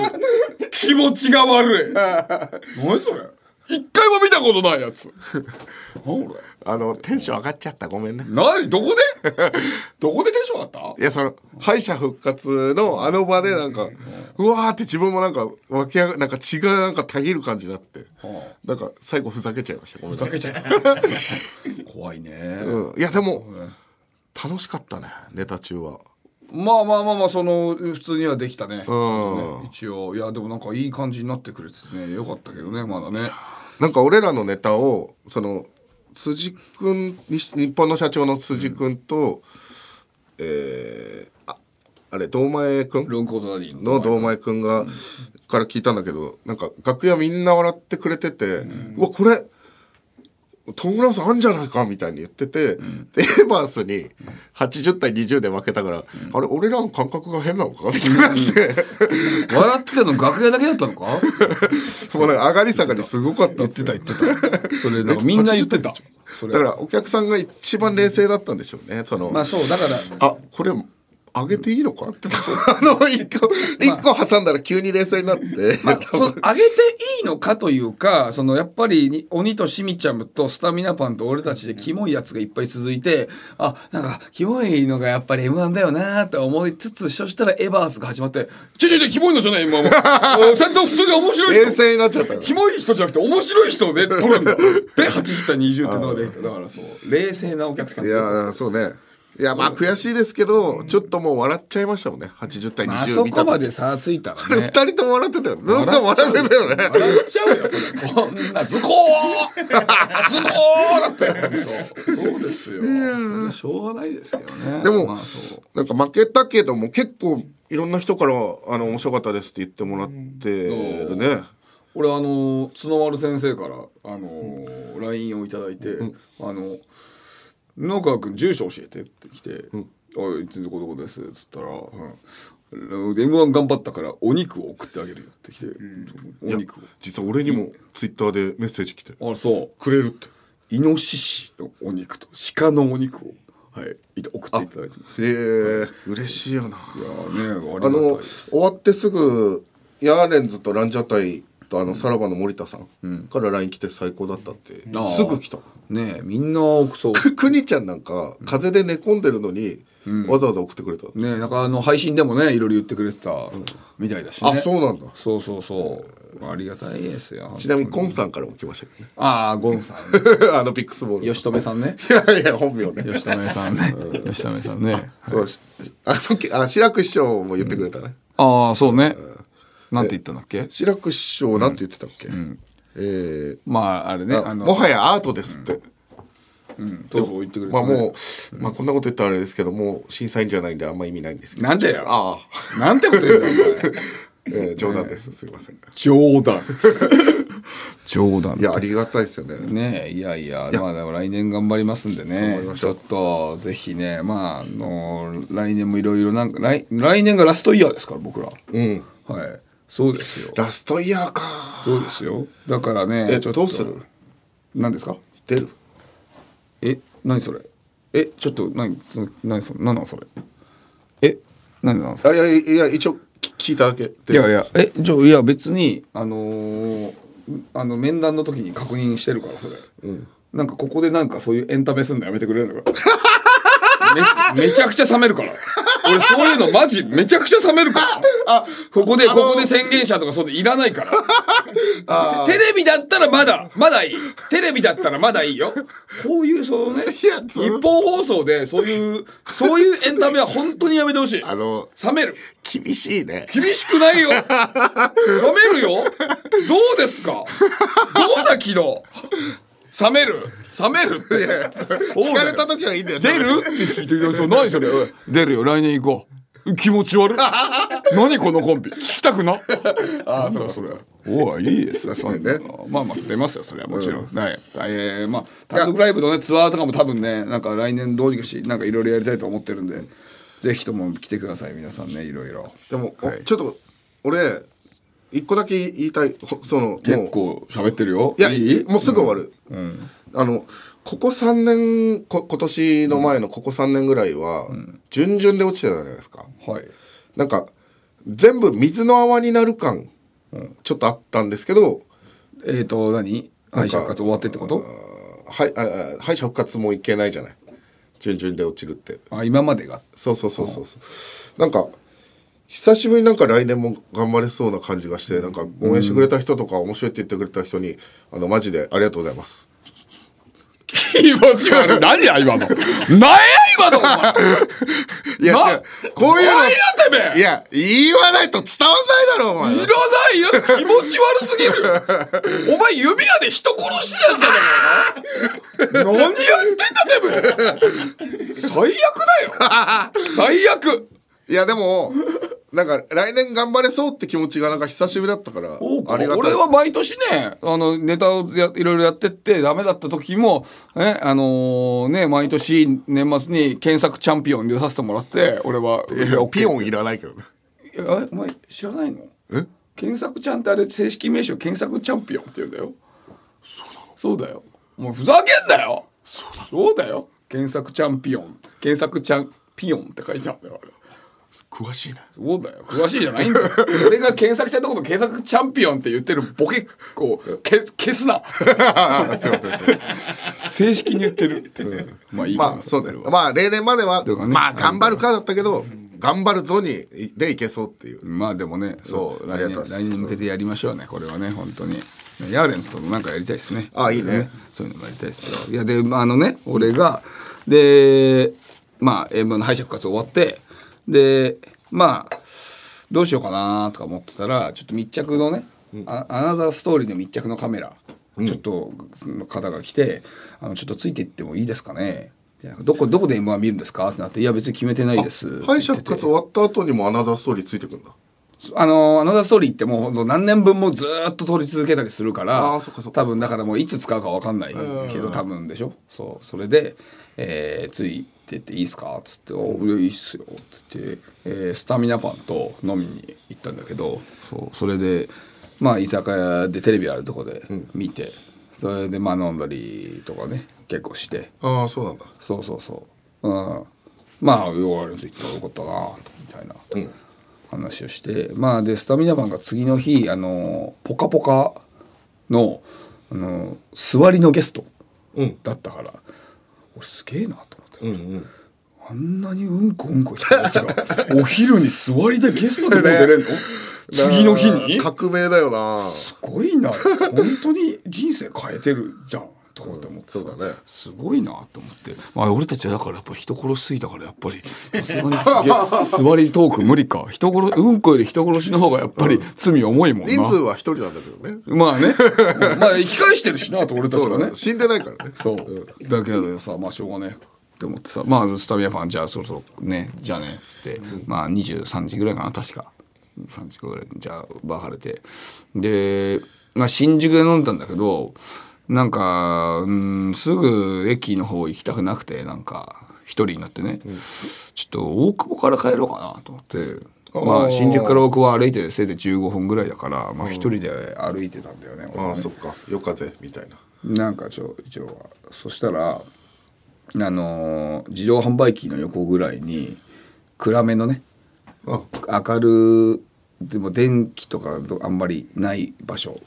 気持ちが悪い。何それ。一回も見たことないやつ。何俺あのテンション上がっちゃった。ごめんね何？どこで？どこでテンション上がった？いやその敗者復活のあの場でなんかうわーって自分もなんか湧き上がなんか血がなんかたぎる感じになってなんか最後ふざけちゃいました。ごめんなさい。ふざけちゃう 怖いね、うん、いやでも楽しかったねネタ中は。まあまあまあまあその普通にはできたね,、ん。ね一応。いやでもなんかいい感じになってくれててね。よかったけどねまだね。なんか俺らのネタをその辻君に日本の社長の辻君と、えーああれ堂前君？ロンコートダディのの堂前君が、から聞いたんだけどなんか楽屋みんな笑ってくれてて、うわこれトム・ブラウンさんあんじゃないかみたいに言ってて、でエバースに80対20で負けたから、あれ俺らの感覚が変なのかみたいになって、笑ってたの楽屋だけだったのか？もうなんか上がり下がりすごかった言ってた言ってた。それなんかみんな言ってた。だからお客さんが一番冷静だったんでしょうねその、まあそうだからあこれ上げていいのか？ってあの一個一個挟んだら急に冷静になって、まあ、その上げていいのかというかそのやっぱりに鬼としみちゃんとスタミナパンと俺たちでキモいやつがいっぱい続いてあなんかキモいのがやっぱり m 1だよなって思いつつそしたらエバースが始まって「ちょちょちょキモいのじゃない今もうもうちゃんと普通に面白い人。冷静になっちゃったキモい人じゃなくて面白い人で取るんだ。で80対20ってのができた。だからそう冷静なお客さん。いやそうねいやまあ悔しいですけどちょっともう笑っちゃいましたもんね。80対まああ20そこまで差ついたら二ね人とも笑ってたよなんか笑ってたよね。笑っちゃうよそれこんなズコーズコーだってそうですよ。しょうがないですよね。でも、まあなんか負けたけども結構いろんな人からあの面白かったですって言ってもらってるね、俺あの角丸先生からあの LINE をいただいて「あの野川君住所教えて」って来て「おいどこどこです」っつったら「うん、m 1頑張ったからお肉を送ってあげるよ」って来て「お肉を」実は俺にもツイッターでメッセージ来て。あそう。くれるって。イノシシのお肉と鹿のお肉を、はい、送っていただいてます。えー、嬉しいよな。いやーね、あの。終わってすぐヤーレンズとランジャタイとあのさらばの森田さんから LINE 来て最高だったって、すぐ来た。ねえみんなそう。くにちゃんなんか風邪で寝込んでるのに、わざわざ送ってくれた、ねえなんかあの配信でもねいろいろ言ってくれてたみたいだしね。あそうなんだ。そうそうそう。ありがたいですよ。ちなみにコンさんからも来ましたけああゴンさん、どね。あのビックスボール吉留さんね。いやいや本名ね。吉留さんね。吉留さんね。そうしあのけあ志らく師匠も言ってくれたね、ああそうね。なんて言ったんだっけ？志らく師匠なんて言ってたっけ、えまああれねーああのもはやアートですって、うん。そうそう言ってくれた、ね。まあもう、まあこんなこと言ったらあれですけどもう審査員じゃないんであんま意味ないんですけど。なんでよ？ああ。なんてこと言うんだよお前。えー冗談です、すいません冗談。冗談。いやありがたいですよね。ねえいやいやまあでも来年頑張りますんでね。ちょっとぜひねまああの来年もいろいろなんか来来年がラストイヤーですから僕ら。うん。はいそうですよ。ラストイヤーか。そうですよ。だからねえどうする？何ですか？出る。え何それ？えちょっと何その何そ何なのそれ？え何なんですか？あいやいや一応き聞いただけいやいやえじゃあいや別にあのーあの面談の時に確認してるからそれ、なんかここでなんかそういうエンタメすんのやめてくれるのか？めめちゃくちゃ冷めるから俺そういうのマジめちゃくちゃ冷めるから。ここでここで宣言者とかそうでいらないから。テレビだったらまだまだいい。テレビだったらまだいいよ。こういうそのねやそれ一方放送でそういうそういうエンタメは本当にやめてほしい。あの冷める。厳しいね。厳しくないよ。冷めるよ。どうですか？どうだ昨日？冷める？冷めるって。聞かれた時はいいんだよ出る？って聞いてるそう何それ？出るよ来年行こう。気持ち悪い。何このコンビ？聞きたくな？ああそうそれ。おいいいですよそんなの。まあまあ出ますよそれはもちろん、はい。えー、まあ単独ライブのねツアーとかも多分ねなんか来年どうにかしなんかいろいろやりたいと思ってるんでぜひとも来てください皆さんねいろいろ。でも、おはい。ちょっと俺一個だけ言いたいほその結もう。構喋ってるよ。いやいもうすぐ終わる、あのここ3年こ今年の前のここ3年ぐらいは、順々で落ちてたじゃないですか。はい。なんか全部水の泡になる感、ちょっとあったんですけどえっ、ー、と何？敗者復活終わってってこと？はいああ敗者復活もいけないじゃない。順々で落ちるって。あ今までが。そうそうそうそうそう。なんか久しぶりになんか来年も頑張れそうな感じがしてなんか応援してくれた人とか面白いって言ってくれた人にあのマジでありがとうございます。気持ち悪い。何や、今の？何や、今の？お前。いや、こういう何やいや、言わないと伝わんないだろ、お前。いらないいらない気持ち悪すぎる。お前指輪で人殺してたやつだからな何やってんだてめえ。最悪だよ。最悪。いや、でも、なんか、来年頑張れそうって気持ちがなんか久しぶりだったから、ありがたい。俺は毎年ねあのネタをやいろいろやってってダメだった時もえあのね毎年年末に検索チャンピオンで出させてもらって俺は。いやピヨンいらないけどね。えお前知らないの？え？検索ちゃんってあれ正式名称検索チャンピオンって言うんだよ。そうだよ。もうふざけんなよ。そうだよ。検索チャンピオン。検索チャンピオンって書いてあるんだよあれ詳しいな。そうだよ。詳しいじゃないんだよ。俺が検索したところ検索チャンピオンって言ってるボケこうけ消すな。正式に言ってる。って、まあいいまあ、そうだよ。まあ、例年までは、ね。まあ、頑張るかだったけど、頑張るぞに、でいけそうっていう。まあでもねそう来年ありがとう来年に向けてやりましょうね。これはね本当に。ヤーレンズともなんかやりたいですね。あいいね。そういうのもやりたいですよ。いやであのね俺がでまあ M の敗者復活終わってでまあどうしようかなとか思ってたらちょっと密着のね、あアナザーストーリーの密着のカメラ、ちょっとその方が来て「あのちょっとついていってもいいですかね?」どこどこで M1 見るんですか?」ってなって「いや別に決めてないです」敗者復活終わった後にもアナザーストーリーついてくんだ。あの、アナザーストーリーってもう何年分もずーっと撮り続けたりするから、あーそっかそっか多分だからもういつ使うかわかんないけど、多分でしょ？そう、それで、えーついてっていいっすか？っつって、おいやいいっすよ。つって、えースタミナパンと飲みに行ったんだけど、そう、それで、まあ居酒屋でテレビあるとこで見て、それでまあ飲んだりとかね、結構して、ああ、そうなんだ。そうそうそう。うん。まあ、ヨーレンズ行ったらよかったなと、みたいな話をして、まあ、で、スタミナマンが次の日、あの、ポカポカの、あの、座りのゲストうんだったから、俺すげえなと思って。うんうん。あんなにうんこうんこ言ったやつが、お昼に座りでゲストでも出れんの？次の日に？革命だよな。すごいな。本当に人生変えてるじゃんとかって思ってうだね。すごいなと思って、まあ、俺たちはだからやっぱ人殺しすぎたからやっぱり。さすがにすげえ 座りトーク無理か。人殺うんこより人殺しの方がやっぱり罪重いもんな。人数は一人なんだけどね。まあね。まあ生き返してるしなと俺たちはね。死んでないからね。そう、だけどさまあしょうがねって思ってさまあスタミナファンじゃあそろそろねじゃあねっつって、まあ23時ぐらいかな確か3時ぐらいにじゃあバー晴れてで、まあ、新宿で飲んだんだけどなんかうんすぐ駅の方行きたくなくてなんか一人になってね、ちょっと大久保から帰ろうかなと思って。まあ新宿から大久保歩いてせいで15分ぐらいだからまあ一人で歩いてたんだよね。ああ、ねそっか。夜風みたいな。なんかちょ一応はそしたらあのー自動販売機の横ぐらいに暗めのねあ。明るでも電気とかあんまりない場所。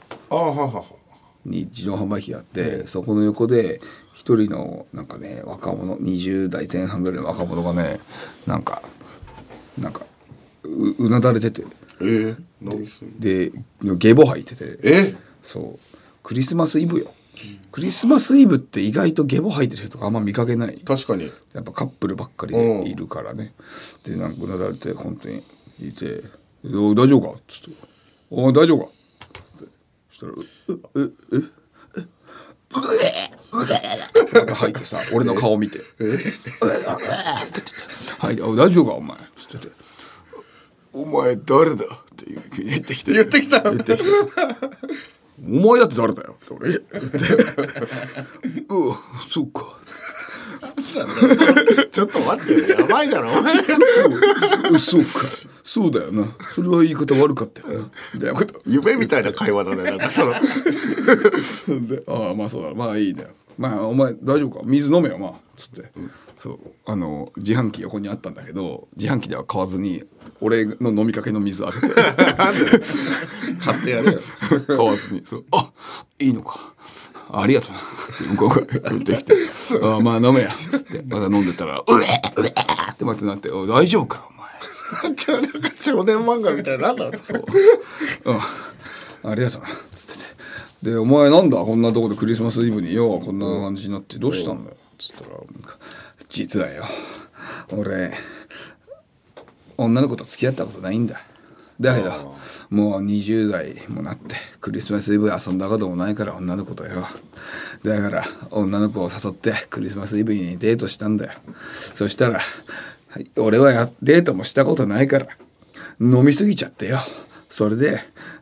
に自動販売機があって、そこの横で一人のなんかね若者20代前半ぐらいの若者がねなんかなんかううなだれてて。えー、何するでゲボ吐いてて。え？そう。クリスマスイブよクリスマスイブって意外とゲボ吐いてる人とかあんま見かけない確かに。やっぱカップルばっかりでいるからね、でなんかうなだれて本当にいて「おい大丈夫か?」っつって「お前大丈夫か?」っつってそしたら「うえええなんか吐いてさ俺の顔見て「はいお大丈夫かお前」っつってて「お前誰だ?」って言ってきて言ってきた言ってきて「お前だって誰だよ」って俺言って「うわそうか」つってちょっと待ってよ。やばいだろ、お前。そそうか。そうだよな。それは言い方悪かったよな。みたいなこと夢みたいな会話だね。なんかその。でああまあそうだまあいいね。まあお前大丈夫か？水飲めよまあ。つって、そう。あの自販機横にあったんだけど自販機では買わずに俺の飲みかけの水あげて買ってやれよ。買わずに。そう。あいいのかありがとうな。向こうが言って。きて「ああまあ飲めや」つって。また飲んでたら「うえうえってまたなって「お大丈夫かお前」ちょなんか少年漫画みたいな。なんだそう。うん。ありがとうな。つってて。で「お前なんだ？こんなとこでクリスマスイブによこんな感じになって。どうしたんだよ」つったらなんか「実はよ。俺女の子と付き合ったことないんだ」だけどもう20代もなってクリスマスイブ遊んだこともないから女の子とよ。だから女の子を誘ってクリスマスイブにデートしたんだよ。そしたら俺はデートもしたことないから飲みすぎちゃってよ。それで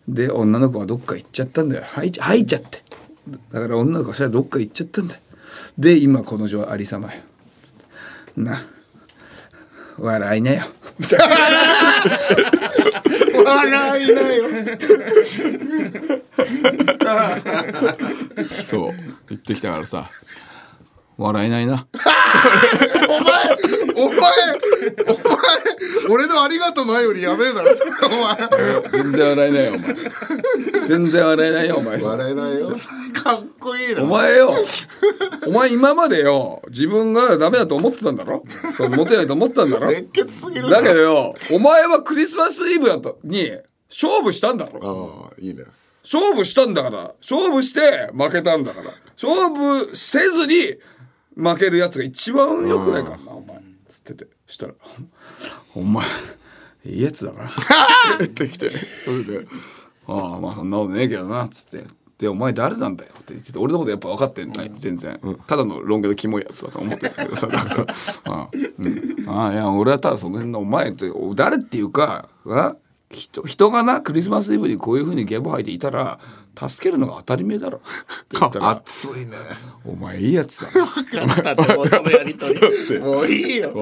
で女の子はどっか行っちゃったんだよ。入っちゃ入っちゃって。だから女の子はそれはどっか行っちゃったんだよ。で今この状ありさまよ。な笑いな。よ笑いならいなよ。そう。行ってきたからさ。笑えないな。お前お前俺のありがとうないよりやべえだろお前。全然笑えないよお前。全然笑えないよお前。笑えないよ。かっこいいな。お前よ。お前今までよ。自分がダメだと思ってたんだろ？そうモテないと思ってたんだろ？熱血すぎるだけどよ。お前はクリスマスイブだとに勝負したんだろ？ああいいね。勝負したんだから。勝負して負けたんだから。勝負せずに負けるやつが一番良くないからなお前つってて。したら「お前いいやつだな」って言ってきて。それで「ああまあそんなことねえけどな」っつって。でお前誰なんだよって言ってて。俺のことやっぱ分かってない全然、ただのロン毛のキモいやつだと思ってるけどさ。だからああ,、うん、いや俺はただその辺のお前って誰っていうかあ人人がなクリスマスイブにこういうふうにゲボ吐いていたら助けるのが当たり前だろ。熱いね。お前いいやつだな。だってもうそのやりとり。もういいよ。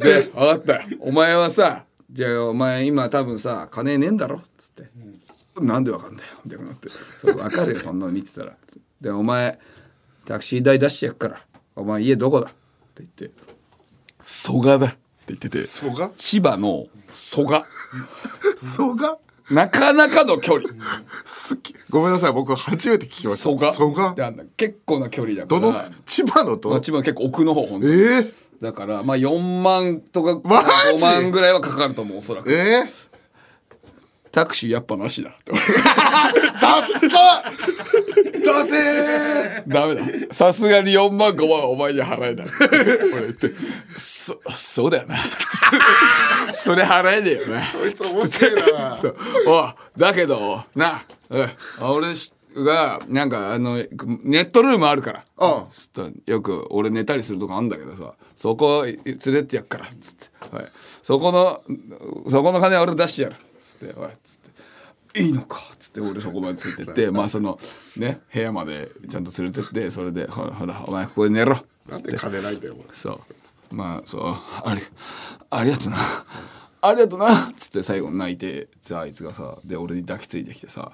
で分かった。よお前はさじゃあお前今多分さ金ねえんだろ？っつって、なんでわかんだよ？みたいになってそう分かるよそんなの見てたら。でお前タクシー代出してやっから。お前家どこだ？って言って。蘇我だ。って言ってて。蘇我？千葉の蘇我。蘇我？なかなかの距離。好き。ごめんなさい。僕初めて聞きました。蘇我蘇我結構な距離だから。どの？千葉のまあと千葉の結構奥の方本当に。ええだからまあ4万とかマジ？5万ぐらいはかかると思うおそらく。ええタクシーやっぱなしだダッサダセー！ダメだ。さすがに4万5万はお前には払えない。俺言って。そそうだよな。それ払えねえよな。こいつ面白いな。そう。おいだけどなうん俺がなんかあのネットルームあるから。ああ。よく俺寝たりするとこあんだけどさ。そこ連れてやっからつって、はい、そこのそこの金俺出してやる。つっておいつっていいのかっつって俺そこまでついてって まあそのね部屋までちゃんと連れてってそれでほらほらお前ここで寝ろなんで金ないんだよお前。そう。まあそうありありがとな。ありがとなっつって最後泣いてさあいつがさで俺に抱きついてきてさ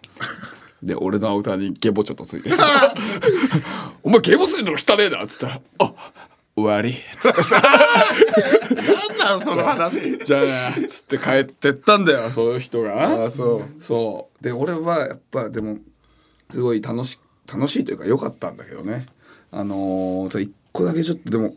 で俺のアウターにゲボちょっとついてさ「お前ゲボついてるの汚ねえな」っつったら「あ終わり」っつってさなんなんその話「じゃあな」っつって帰ってったんだよそういう人が。あそう。そう。で俺はやっぱでもすごい楽し楽しいというか良かったんだけどね。あのー、一個だけちょっとでも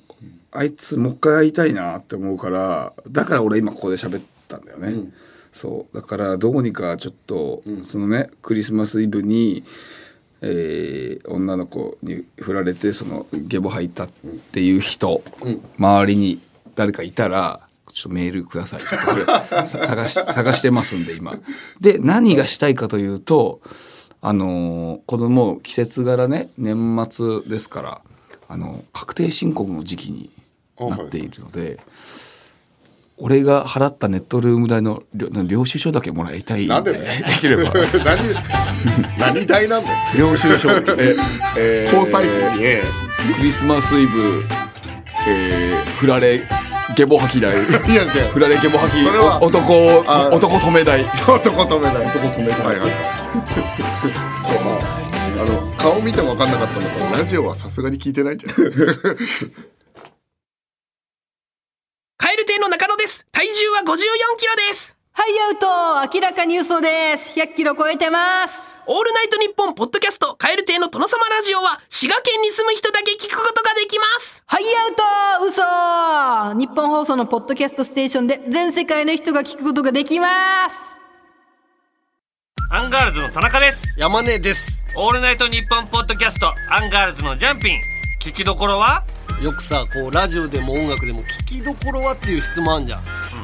あいつもう一回会いたいなって思うからだから俺今ここで喋ったんだよね、そう。だからどうにかちょっと、そのねクリスマスイブにえー女の子に振られてそのゲボ吐いたっていう人、周りに誰かいたらちょっとメールください 探し探してますんで今。で何がしたいかというとあのーこのもう季節柄ね年末ですからあの確定申告の時期になっているので。俺が払ったネットルーム代の領領収書だけもらいたいなんでできれば何何代なんだよ。領収書。え、えー交際費。にえクリスマスイブ、えー、振られゲボ吐き代えいやじゃ振られゲボ吐き男あ男止め代あ男止めない男止めないはいはい。そうまああの顔見ても分かんなかったのかラジオはさすがに聞いてないんじゃないカエル亭の中野です体重は54キロです。はいアウト。明らかに嘘です。100キロ超えてます。オールナイトニッポンポッドキャストカエル亭の殿様ラジオは滋賀県に住む人だけ聞くことができます。はいアウト。嘘。日本放送のポッドキャストステーションで全世界の人が聞くことができます。アンガールズの田中です。山根です。オールナイトニッポンポッドキャストアンガールズのジャンピン。聞きどころは？よくさこうラジオでも音楽でも聞きどころはっていう質問あんじゃん、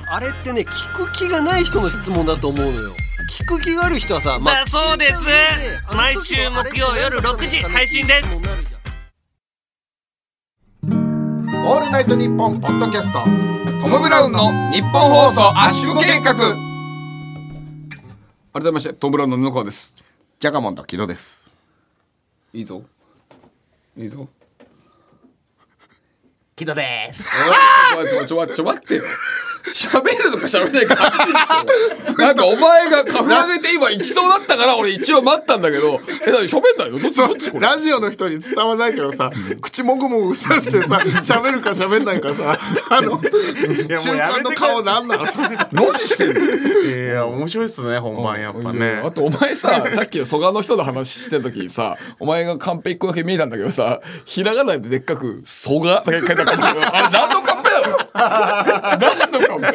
あれってね聞く気がない人の質問だと思うのよ。聞く気がある人はさ、だそうです。毎週木曜夜6時配信です。オールナイトニッポンポッドキャストトム・ブラウンの日本放送圧縮計画。改めましてトム・ブラウンの布川です。ジャガモンド木戸です。いいぞ。いいぞ木戸です。おいちょちょちょちょ待ってよ。喋るのか喋らないか。なんかお前がカフ上げて今行きそうだったから俺一応待ったんだけど。え何喋んないのどっちどっちこれ？ラジオの人に伝わらないけどさ口もぐもぐさしてさ喋るか喋んないかさ あの瞬間の顔なんなのそれ。何してんの？いや面白いっすね本番やっぱね。あとお前さ さっきの蘇我の人の話してる時にさお前がカンペ一個だけ見えたんだけどさひらがなででっかく「蘇我」だけ書いてあったんだけどあれ何のカンペ何のカンペ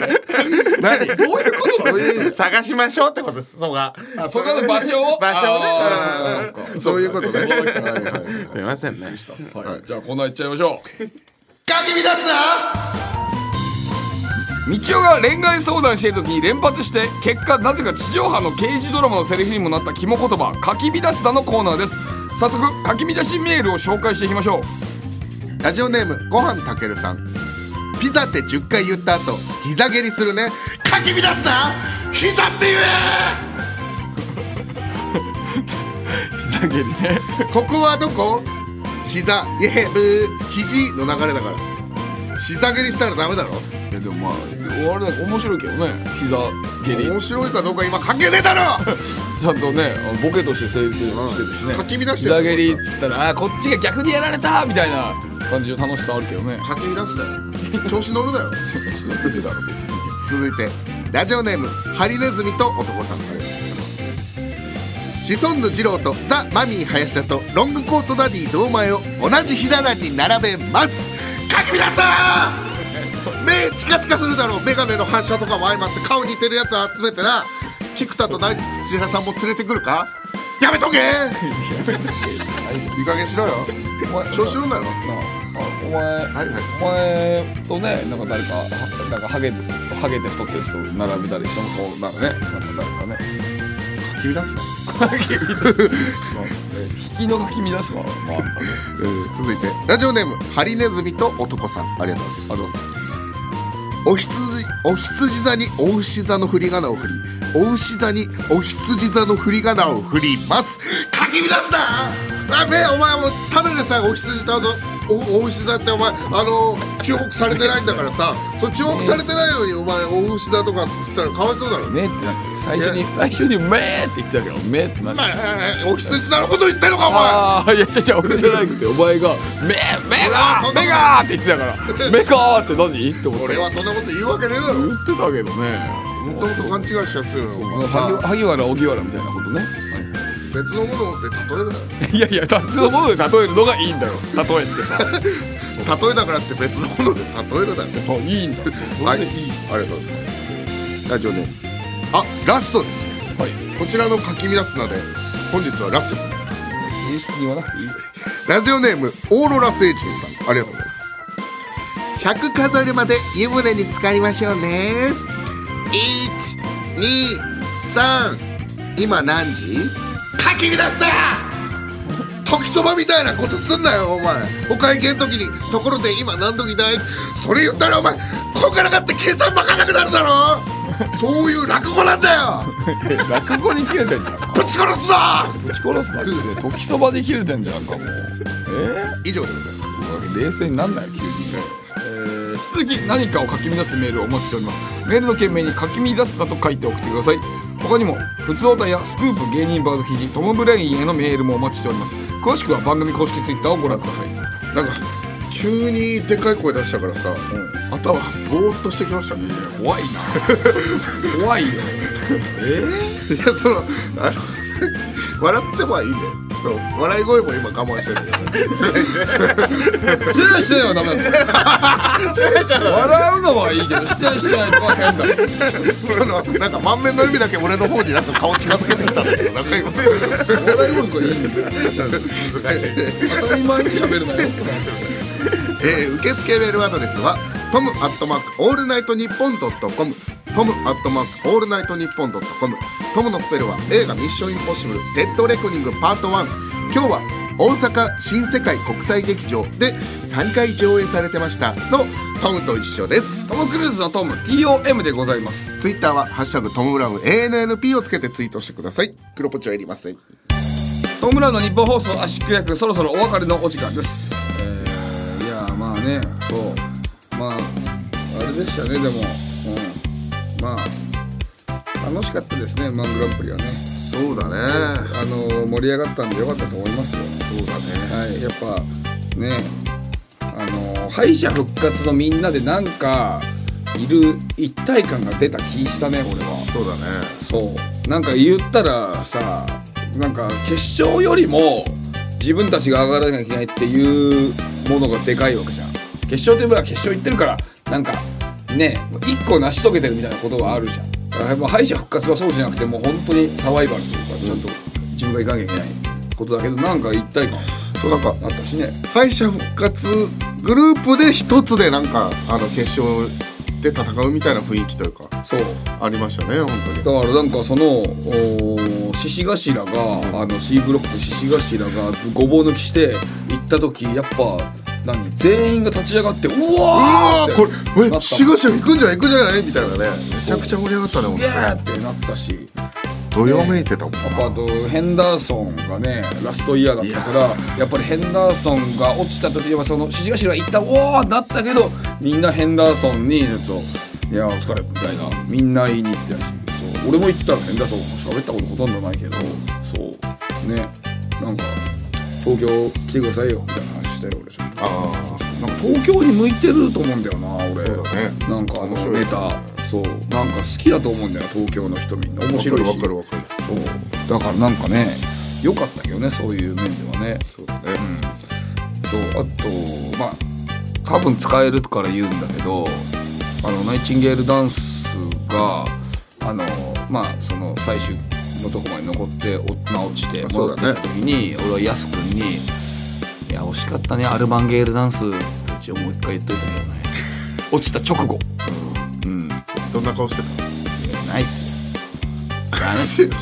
何？どういうこと？なの探しましょうってことです。そが。あ蘇我の場所を？場所をねそういうことね。はいはいすいませんね。はい。じゃあコーナー行っちゃいましょう。かき乱すな！道夫が恋愛相談している時に連発して結果なぜか地上波の刑事ドラマのセリフにもなった肝言葉「かき乱すだ」のコーナーです。早速かき乱しメールを紹介していきましょう。ラジオネームごはんたけるさんピザって10回言った後膝蹴りするね。かき乱すな。膝って言え。膝蹴りね。ここはどこ？膝。イエブー肘の流れだから。膝蹴りしたらダメだろでもまああれ面白いけどね。膝蹴り。面白いかどうか今関係ねえだろ！ちゃんとねボケとして成立してるしね。かき乱してる。膝蹴りっつったらあーこっちが逆にやられたみたいな感じの楽しさあるけどね。かき乱すだよ。調子乗るなよ。しなくてだろ別に。続いてラジオネームハリネズミと男さんシソンヌ二郎とザ・マミー林田とロングコートダディ堂前を同じひな壇に並べます。かき乱さ目チカチカするだろう。眼鏡の反射とかも相まって顔似てるやつ集めてな。菊田とナイツ土屋さんも連れてくるか？やめとけ！いい加減しろよ。お前調子乗んなよ。お前はいはい。お前とねなんか誰かはなんかハゲハゲて太ってる人並べたりしてもそうなるね。なんか誰かね。かき乱すな。引きのかき乱すのはまあえー続いてラジオネームハリネズミと男さん。ありがとうございます。ありますお羊お羊座にお牛座の振り仮名を振りお牛座にお羊座の振り仮名を振ります。かき乱すな！あべお前もただでさえお羊座のおお牛座ってお前あの注目されてないんだからさそ注目されてないのにお前お牛座とか振ったらかわいそうだろ。目ってなって最初に最初に「目」って言ってたけど「目」ってなって。お羊座のこと言ってんのかお前。ああいやちゃちゃ俺じゃなくてお前が「目目が目が!」って言ってたから「目か!」って何？って思って俺はそんなこと言うわけねえだろ。言ってたけどね。もともと勘違いしやすいの萩萩原荻原みたいなことね別のもので例えるなよいやいや別のもので例えるのがいいんだよ例えってさ 例えだからって別のもので例えるなよあいいんだそはい、ありがとうございます。ラジオネーム。あ、ラストですね。はいこちらの書き乱すので、本日はラストになります。正式に言わなくていいラジオネーム、オーロラ星人さん、ありがとうございます。100数えるまで湯船に浸かりましょうね。1、2、3、今何時？書き乱すな時そばみたいなことすんなよお前。お会計の時に。ところで今何時だい？それ言ったらお前こっからかって計算ばかなくなるだろ。そういう落語なんだよ。落語に切れてんじゃん。かぶち殺すぞ。ぶち殺すなって時そばで切れてんじゃんかもう。え？以上でございます。冷静になんないよ急に。えー引き続き何かを書き乱すメールをお待ちしております。メールの件名に書き乱すなと書いて送ってください他にも普通オタやスクープ芸人バーズ記事トム・ブレインへのメールもお待ちしております。詳しくは番組公式ツイッターをご覧ください。なんか急にでかい声出したからさ、頭ぼーっとしてきましたね。怖いな。怖いよ。えいやそのあの笑ってはいいんだよそう。笑い声も今我慢してる。けどねしてはダメだぞ笑うのはいいけどしてしてないとか変だ。そのなんか満面の意味だけ俺の方になんか顔近づけてきたんだけどなんか今。笑い声がいいんだよ。難しい当たり前に喋るなよえー受付メールアドレスはトムアットマークオールナイトニッポンドットコムトムアットマークオールナイトニッポンドットコム。トムのスペルは映画ミッションインポッシブルデッドレコニングパート1今日は大阪新世界国際劇場で3回上映されてました。のトムと一緒です。トム・クルーズのトム。TOM でございます。ツイッターは「ハッシュタグトムブラウン ANNP」をつけてツイートしてください。黒ポチはいりません。トム・ブラウンの日本放送圧縮役そろそろお別れのお時間です。えー、いやまあねそう。まああれでしたねでも、うん、まあ楽しかったですねマングランプリはね。そうだね。あの盛り上がったんでよかったと思いますよ。そうだね。はいやっぱねあの敗者復活のみんなでなんかいる一体感が出た気したね俺は。そうだね。そう。なんか言ったらさなんか決勝よりも自分たちが上がらなきゃいけないっていうものがでかいわけじゃん。決勝といえば決勝行ってるからなんかね一個成し遂げてるみたいなことはあるじゃん。だからもう敗者復活はそうじゃなくてもう本当にサバイバルというかちゃんと自分が行かなきゃいけないことだけどなんか一体感そうなんかあったしね。敗者復活グループで一つでなんかあの決勝で戦うみたいな雰囲気というかそう。ありましたね本当に。だからなんかそのお獅子頭が、あの C ブロック獅子頭がごぼう抜きして行った時やっぱ何？全員が立ち上がってうわーーこれなったえ志賀行くんじゃない？行くんじゃない？みたいなね。めちゃくちゃ盛り上がったね本イエーってなったし。どよめいてたもんやっぱあとヘンダーソンがねラストイヤーだったからやっぱりヘンダーソンが落ちた時はその獅子頭一旦おおなったけどみんなヘンダーソンにちょっといやお疲れみたいなみんな言いに行ってたしそう俺も行ったらヘンダーソンも喋ったことほとんどないけどそう。ね。なんか東京来てくださいよみたいな。話したよ俺ちょっと。あなんか東京に向いてると思うんだよな俺。そうだね。なんかあのネタ。そう。なんか好きだと思うんだよ東京の人みんな。面白いし。わかるわかるそう。だからなんかね良かったけどねそういう面ではね。るそうだね。そうあとまあ多分使えるから言うんだけどあのナイチンゲールダンスがあのまあその最終のとこまで残って落ちて戻ってきた時に、俺はヤス君に「いや惜しかったねアルバンゲールダンス」って一応もう一回言っといたけどね。落ちた直後。うん。どんな顔してナイスダメっすよた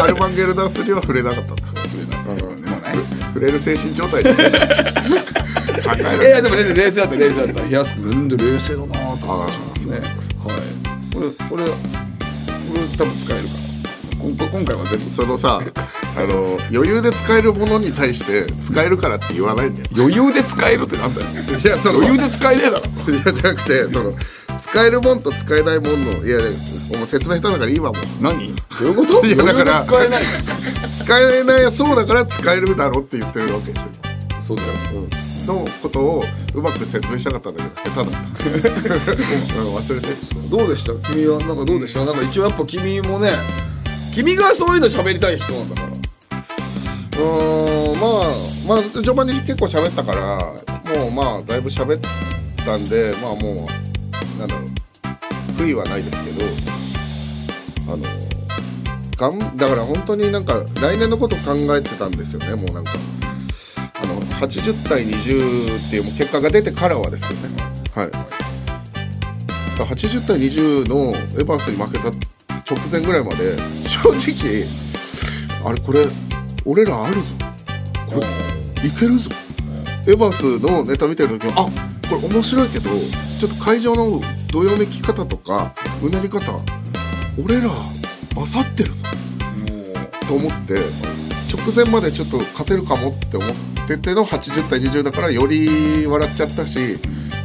あアルバンゲルダンスには触れなかったんです触れなかった。うん。でもナイス。触れる精神状態で。考えいやいるやでもね冷静だった。冷静だった。ヤス君なんで冷静だなと思ってね。はい。これこれこれ多分使えるから。今回今回は全部。そのさあの余裕で使えるものに対して使えるからって言わないんだよ。余裕で使えるってなんだよ。いやその余裕で使えねえだろ。いやじゃなくてその使えるもんと使えないもんのいやもう説明下手だからいいわもう。何？どういうこと？いやだから余裕で使えない。使えないそうだから使えるだろって言ってるわけでしょ。そうだよ。うん。のことをうまく説明したかったんだけど下手だ忘れて。どうでした？君はなんかどうでした？なんか一応やっぱ君もね君がそういうの喋りたい人なんだからうんまあまあ序盤に結構喋ったからもうまあだいぶ喋ったんでまあもうなんだろう悔いはないですけどあのがんだから本当になんか来年のこと考えてたんですよねもうなんか。あの80対20っていうもう結果が出てからはですよね。はい。80対20のエヴァンスに負けた直前ぐらいまで正直あれこれ俺らあるぞ。これいけるぞ。エヴァスのネタ見てる時はあこれ面白いけどちょっと会場のどよめき方とかうなり方俺ら勝ってるぞ。と思って直前までちょっと勝てるかもって思ってての80対20だからより笑っちゃったし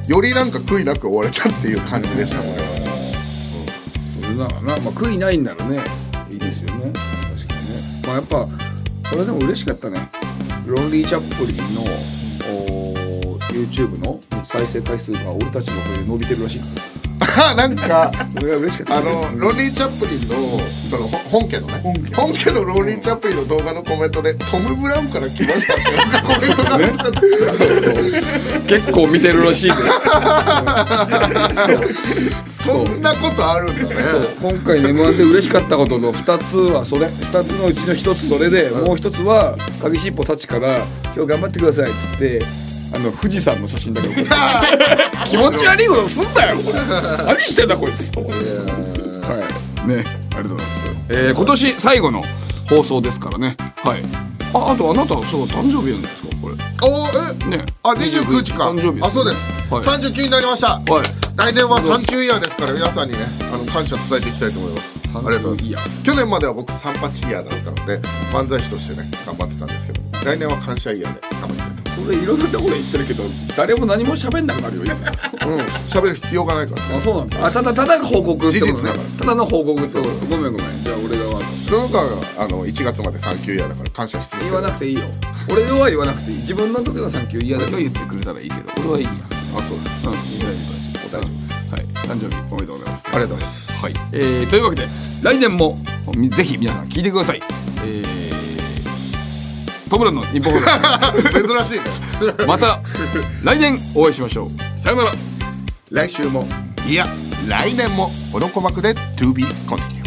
よりなんか悔いなく終われたっていう感じでしたねそれならな、まあ、悔いないんならねいいですよね。確かにね。まあやっぱそれでも嬉しかったね。ロンリー・チャップリンの YouTube の再生回数が俺たちの声で伸びてるらしい。かなんかあのロンリー・チャップリンのそのほ本家のね。本家。のローリン・チャップリンの動画のコメントでトム・ブラウンから来ましたってなんかコメントがあった。んで結構見てるらしいでそんなことあるんだね。今回の m 1で嬉しかったことの2つはそれ。2つのうちの1つそれでもう1つは鍵しっぽ幸から「今日頑張ってください」っつってあの富士山の写真だけ送って。気持ち悪いことすんなよ 何してんだこいつとはい。ねありがとうございます、えー今年最後の放送ですからね。はい。ああとあなたそう誕生日なんですかこれ。おーえね。あ29日か。誕生日ねあそうです、はい。39になりました。はい。来年はサンキューイヤーですから皆さんにねあの感謝伝えていきたいと思います。ありがとうございます。去年までは僕サンパチイヤーだったので漫才師としてね頑張ってたんですけど来年は感謝イヤーで頑張りたいとそれいろんなところで言ってるけど誰も何も喋んなくなるよいつも。うん。喋る必要がないから。あそうなんだ。あただただ報告ってことね事実だから。ただの報告ってこと。ごめんごめん。じゃあ俺がその他はあの1月までサンキューイヤーだから感謝し続け言わなくていいよ。俺は言わなくていい。自分の時のサンキュー嫌だけは言ってくれたらいいけど。俺はいいや。あそう。だうん。いい。大丈夫。はい。誕生日おめでとうございます。ありがとうございます。はい。えー、というわけで来年もみぜひ皆さん聞いてください。えー、トムラの日本放送 珍しいね。また来年お会いしましょう。さよなら。来週も。いや来年も。この鼓膜で To be continued